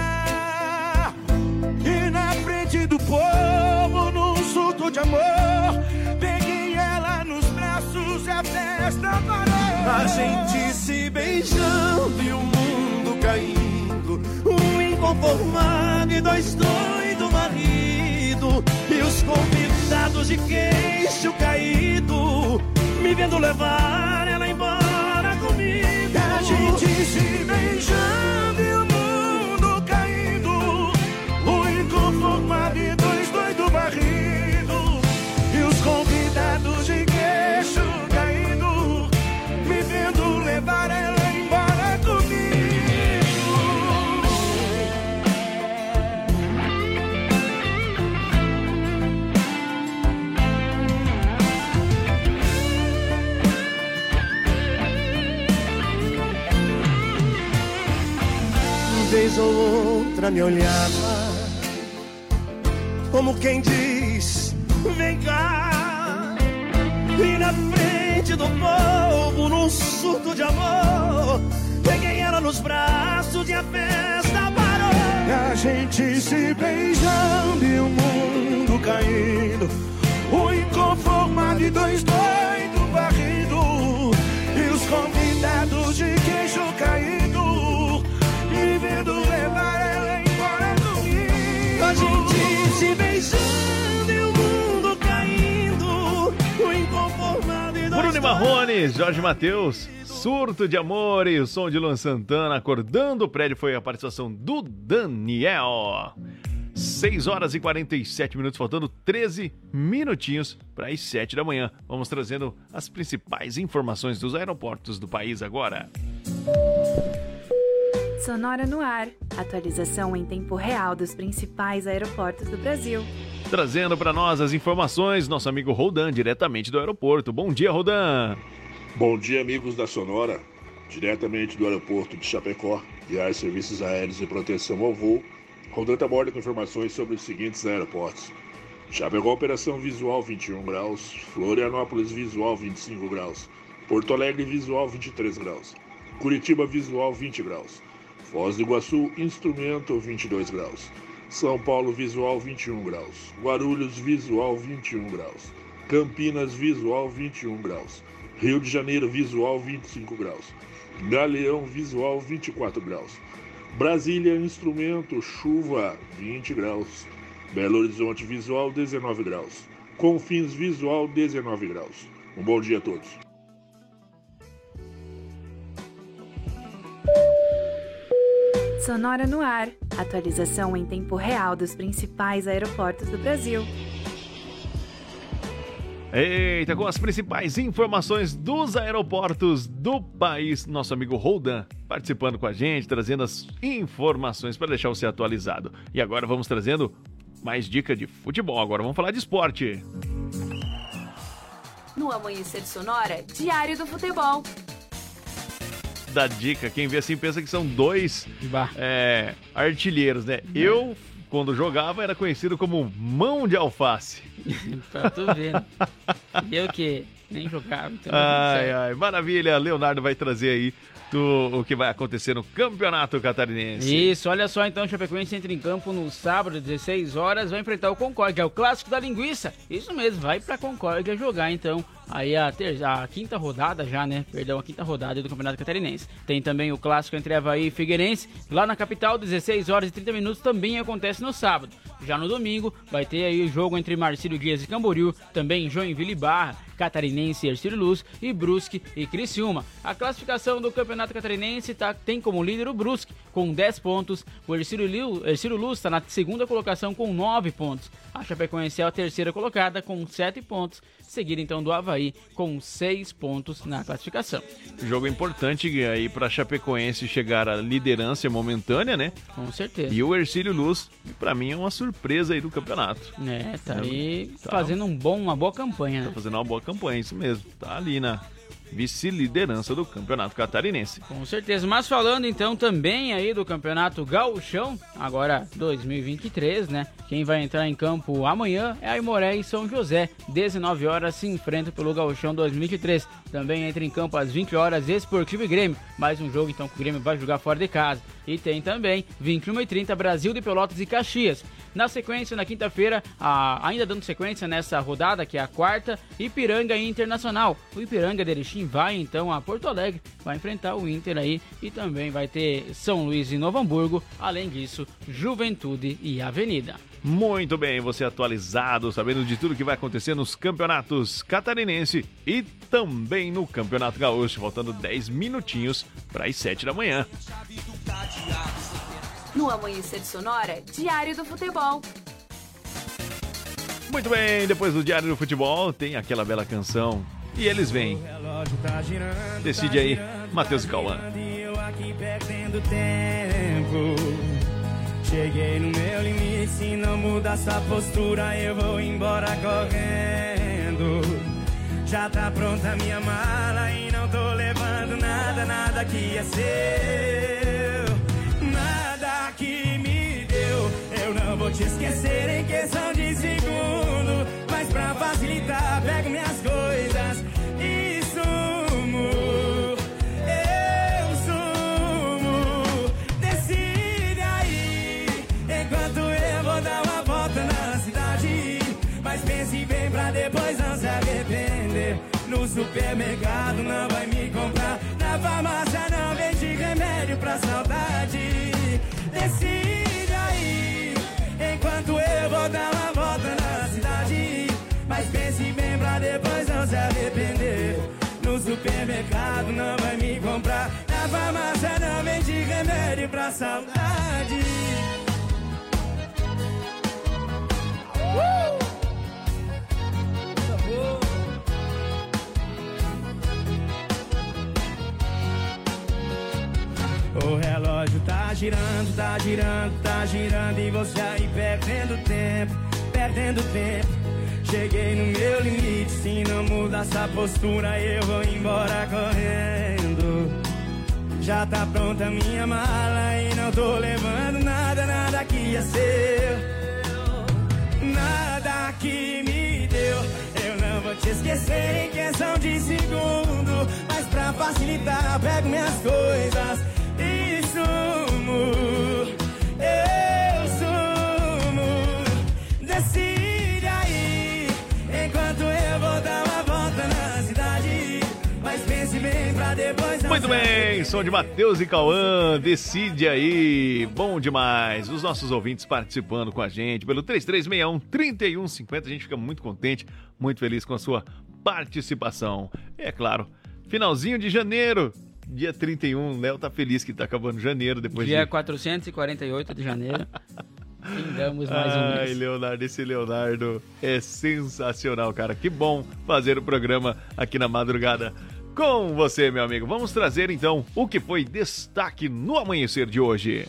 Povo, num surto de amor, peguei ela nos braços e a festa parou. A gente se beijando e o mundo caindo. Um inconformado e dois doidos marido. E os convidados de queixo caído. Me vendo levar ela embora comigo. A gente se beijando me olhava como quem diz: Vem cá. E na frente do povo, num surto de amor, peguei ela nos braços e a festa parou. A gente se beijando e o mundo caindo. O inconformado e dois doidos Marrone, Jorge Matheus, Surto de Amor e o som de Luan Santana acordando o prédio foi a participação do Daniel. 6 horas e 47 minutos, faltando 13 minutinhos para as 7 da manhã. Vamos trazendo as principais informações dos aeroportos do país agora. Sonora no ar. Atualização em tempo real dos principais aeroportos do Brasil. Trazendo para nós as informações, nosso amigo Rodan, diretamente do aeroporto. Bom dia, Rodan. Bom dia, amigos da Sonora. Diretamente do aeroporto de Chapecó, Viais Serviços Aéreos e Proteção ao Voo, Rodando aborda com informações sobre os seguintes aeroportos. Chapecó, operação visual 21 graus. Florianópolis, visual 25 graus. Porto Alegre, visual 23 graus. Curitiba, visual 20 graus. Foz do Iguaçu, instrumento 22 graus. São Paulo, visual 21 graus. Guarulhos, visual 21 graus. Campinas, visual 21 graus. Rio de Janeiro, visual 25 graus. Galeão, visual 24 graus. Brasília, instrumento, chuva 20 graus. Belo Horizonte, visual 19 graus. Confins, visual 19 graus. Um bom dia a todos. Sonora no ar. Atualização em tempo real dos principais aeroportos do Brasil. Eita, com as principais informações dos aeroportos do país, nosso amigo Roldan participando com a gente, trazendo as informações para deixar você atualizado. E agora vamos trazendo mais dica de futebol. Agora vamos falar de esporte. No Amanhecer Sonora, Diário do Futebol. Da dica, quem vê assim pensa que são dois é, artilheiros, né? Eu, quando jogava, era conhecido como mão de alface. *laughs* pra tu ver. né? E eu que nem jogava. Então Ai, ai, maravilha. Leonardo vai trazer aí do, o que vai acontecer no Campeonato Catarinense. Isso, olha só então, o Chapecoense entra em campo no sábado, 16 horas, vai enfrentar o Concórdia, é o clássico da linguiça. Isso mesmo, vai pra Concórdia jogar então aí a, ter, a quinta rodada já, né? Perdão, a quinta rodada do Campeonato Catarinense. Tem também o clássico entre Havaí e Figueirense, lá na capital, 16 horas e 30 minutos, também acontece no sábado. Já no domingo, vai ter aí o jogo entre Marcílio Dias e Camboriú, também Joinville e Barra, Catarinense e Ercílio Luz e Brusque e Criciúma. A classificação do Campeonato Catarinense tá, tem como líder o Brusque com 10 pontos, o Ercílio, Ercílio Luz está na segunda colocação com 9 pontos. A Chapecoense é a terceira colocada com 7 pontos, seguida então do Havaí com 6 pontos na classificação. Jogo importante aí para Chapecoense chegar à liderança momentânea, né? Com certeza. E o Ercílio Luz, para mim é uma surpresa aí do campeonato. É, tá aí tá, fazendo um bom, uma boa campanha, né? Tá fazendo uma boa campanha, isso mesmo. Tá ali na vice-liderança do Campeonato Catarinense. Com certeza, mas falando então também aí do Campeonato Gauchão, agora 2023, né? Quem vai entrar em campo amanhã é a Imoré e São José. 19 horas se enfrenta pelo Gauchão 2023. Também entra em campo às 20 horas Esportivo e Grêmio. Mais um jogo então que o Grêmio vai jogar fora de casa. E tem também 21 e 30 Brasil de Pelotas e Caxias. Na sequência, na quinta-feira, ainda dando sequência nessa rodada, que é a quarta, Ipiranga e Internacional. O Ipiranga de Erechim vai então a Porto Alegre, vai enfrentar o Inter aí e também vai ter São Luís e Novo Hamburgo. Além disso, Juventude e Avenida. Muito bem, você atualizado, sabendo de tudo que vai acontecer nos campeonatos catarinense e também no Campeonato Gaúcho, faltando 10 minutinhos para as 7 da manhã. No Amanhecer Sonora, Diário do Futebol. Muito bem, depois do Diário do Futebol, tem aquela bela canção. E eles vêm. Decide aí, Matheus e Cauã. Cheguei no meu limite, se não mudar essa postura, eu vou embora correndo. Já tá pronta minha mala e não tô levando nada, nada que é seu. Nada que me deu, eu não vou te esquecer em questão de segundo. Mas pra facilitar, pego minhas coisas e supermercado não vai me comprar. Na farmácia não vende remédio pra saudade. Decide aí, enquanto eu vou dar uma volta na cidade. Mas pense bem pra depois não se arrepender. No supermercado não vai me comprar. Na farmácia não vende remédio pra saudade. Uh! O relógio tá girando, tá girando, tá girando e você aí perdendo tempo, perdendo tempo. Cheguei no meu limite, se não mudar essa postura eu vou embora correndo. Já tá pronta minha mala e não tô levando nada, nada que é seu. Nada que me deu, eu não vou te esquecer em questão de segundo. Mas pra facilitar, pego minhas coisas sumo. Eu sumo. Decide aí, enquanto eu vou dar uma volta na cidade. Mas pense bem pra depois Muito bem, som de Matheus e Cauã, decide aí. Bom demais. Os nossos ouvintes participando com a gente pelo 3361-3150. A gente fica muito contente, muito feliz com a sua participação. E é claro, finalzinho de janeiro, dia 31. Léo tá feliz que tá acabando janeiro depois Dia de. 448 de janeiro. Findamos mais um Ai, mês. Leonardo, esse Leonardo é sensacional, cara. Que bom fazer o programa aqui na madrugada com você, meu amigo. Vamos trazer então o que foi destaque no amanhecer de hoje.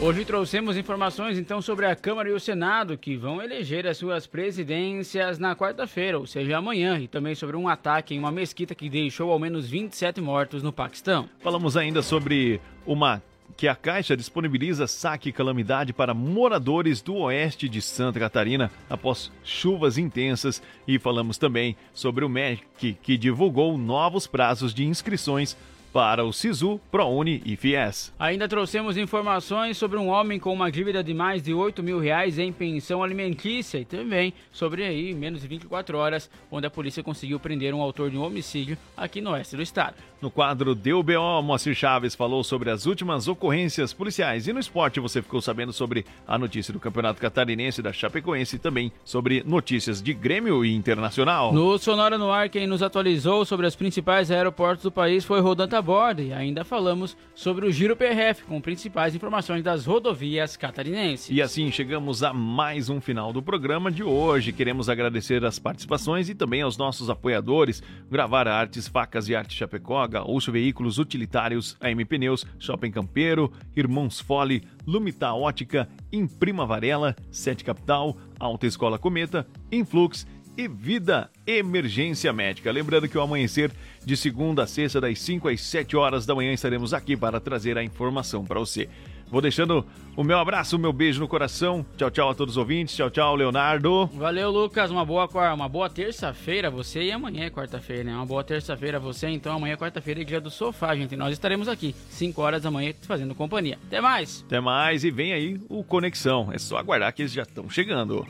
Hoje trouxemos informações então sobre a Câmara e o Senado que vão eleger as suas presidências na quarta-feira, ou seja, amanhã, e também sobre um ataque em uma mesquita que deixou ao menos 27 mortos no Paquistão. Falamos ainda sobre uma que a Caixa disponibiliza saque calamidade para moradores do oeste de Santa Catarina após chuvas intensas e falamos também sobre o MEC que divulgou novos prazos de inscrições para o SISU, ProUni e FIES. Ainda trouxemos informações sobre um homem com uma dívida de mais de 8 mil reais em pensão alimentícia e também sobre aí menos de 24 horas, onde a polícia conseguiu prender um autor de um homicídio aqui no oeste do estado. No quadro DBO, Moacir Chaves falou sobre as últimas ocorrências policiais. E no esporte você ficou sabendo sobre a notícia do Campeonato Catarinense da Chapecoense e também sobre notícias de Grêmio e Internacional. No Sonora no Ar, quem nos atualizou sobre os principais aeroportos do país foi Rodan Taborda e ainda falamos sobre o Giro PRF com principais informações das rodovias catarinenses. E assim chegamos a mais um final do programa de hoje. Queremos agradecer as participações e também aos nossos apoiadores, Gravar Artes, Facas e Arte Chapecó, Gaúcho Veículos Utilitários, AM Pneus, Shopping Campeiro, Irmãos Fole, Lumita Ótica, Imprima Varela, Sete Capital, Alta Escola Cometa, Influx e Vida Emergência Médica. Lembrando que o amanhecer de segunda a sexta, das 5 às 7 horas da manhã, estaremos aqui para trazer a informação para você. Vou deixando o meu abraço, o meu beijo no coração. Tchau, tchau a todos os ouvintes. Tchau, tchau, Leonardo. Valeu, Lucas. Uma boa, uma boa terça-feira você e amanhã é quarta-feira, né? Uma boa terça-feira você. Então amanhã é quarta-feira e dia do sofá, gente. Nós estaremos aqui, 5 horas da manhã, fazendo companhia. Até mais. Até mais e vem aí o Conexão. É só aguardar que eles já estão chegando.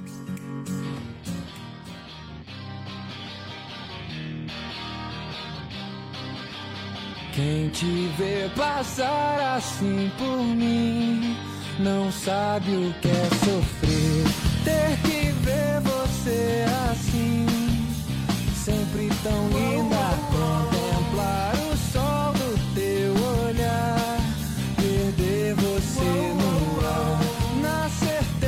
Quem te vê passar assim por mim não sabe o que é sofrer. Ter que ver você assim, sempre tão linda.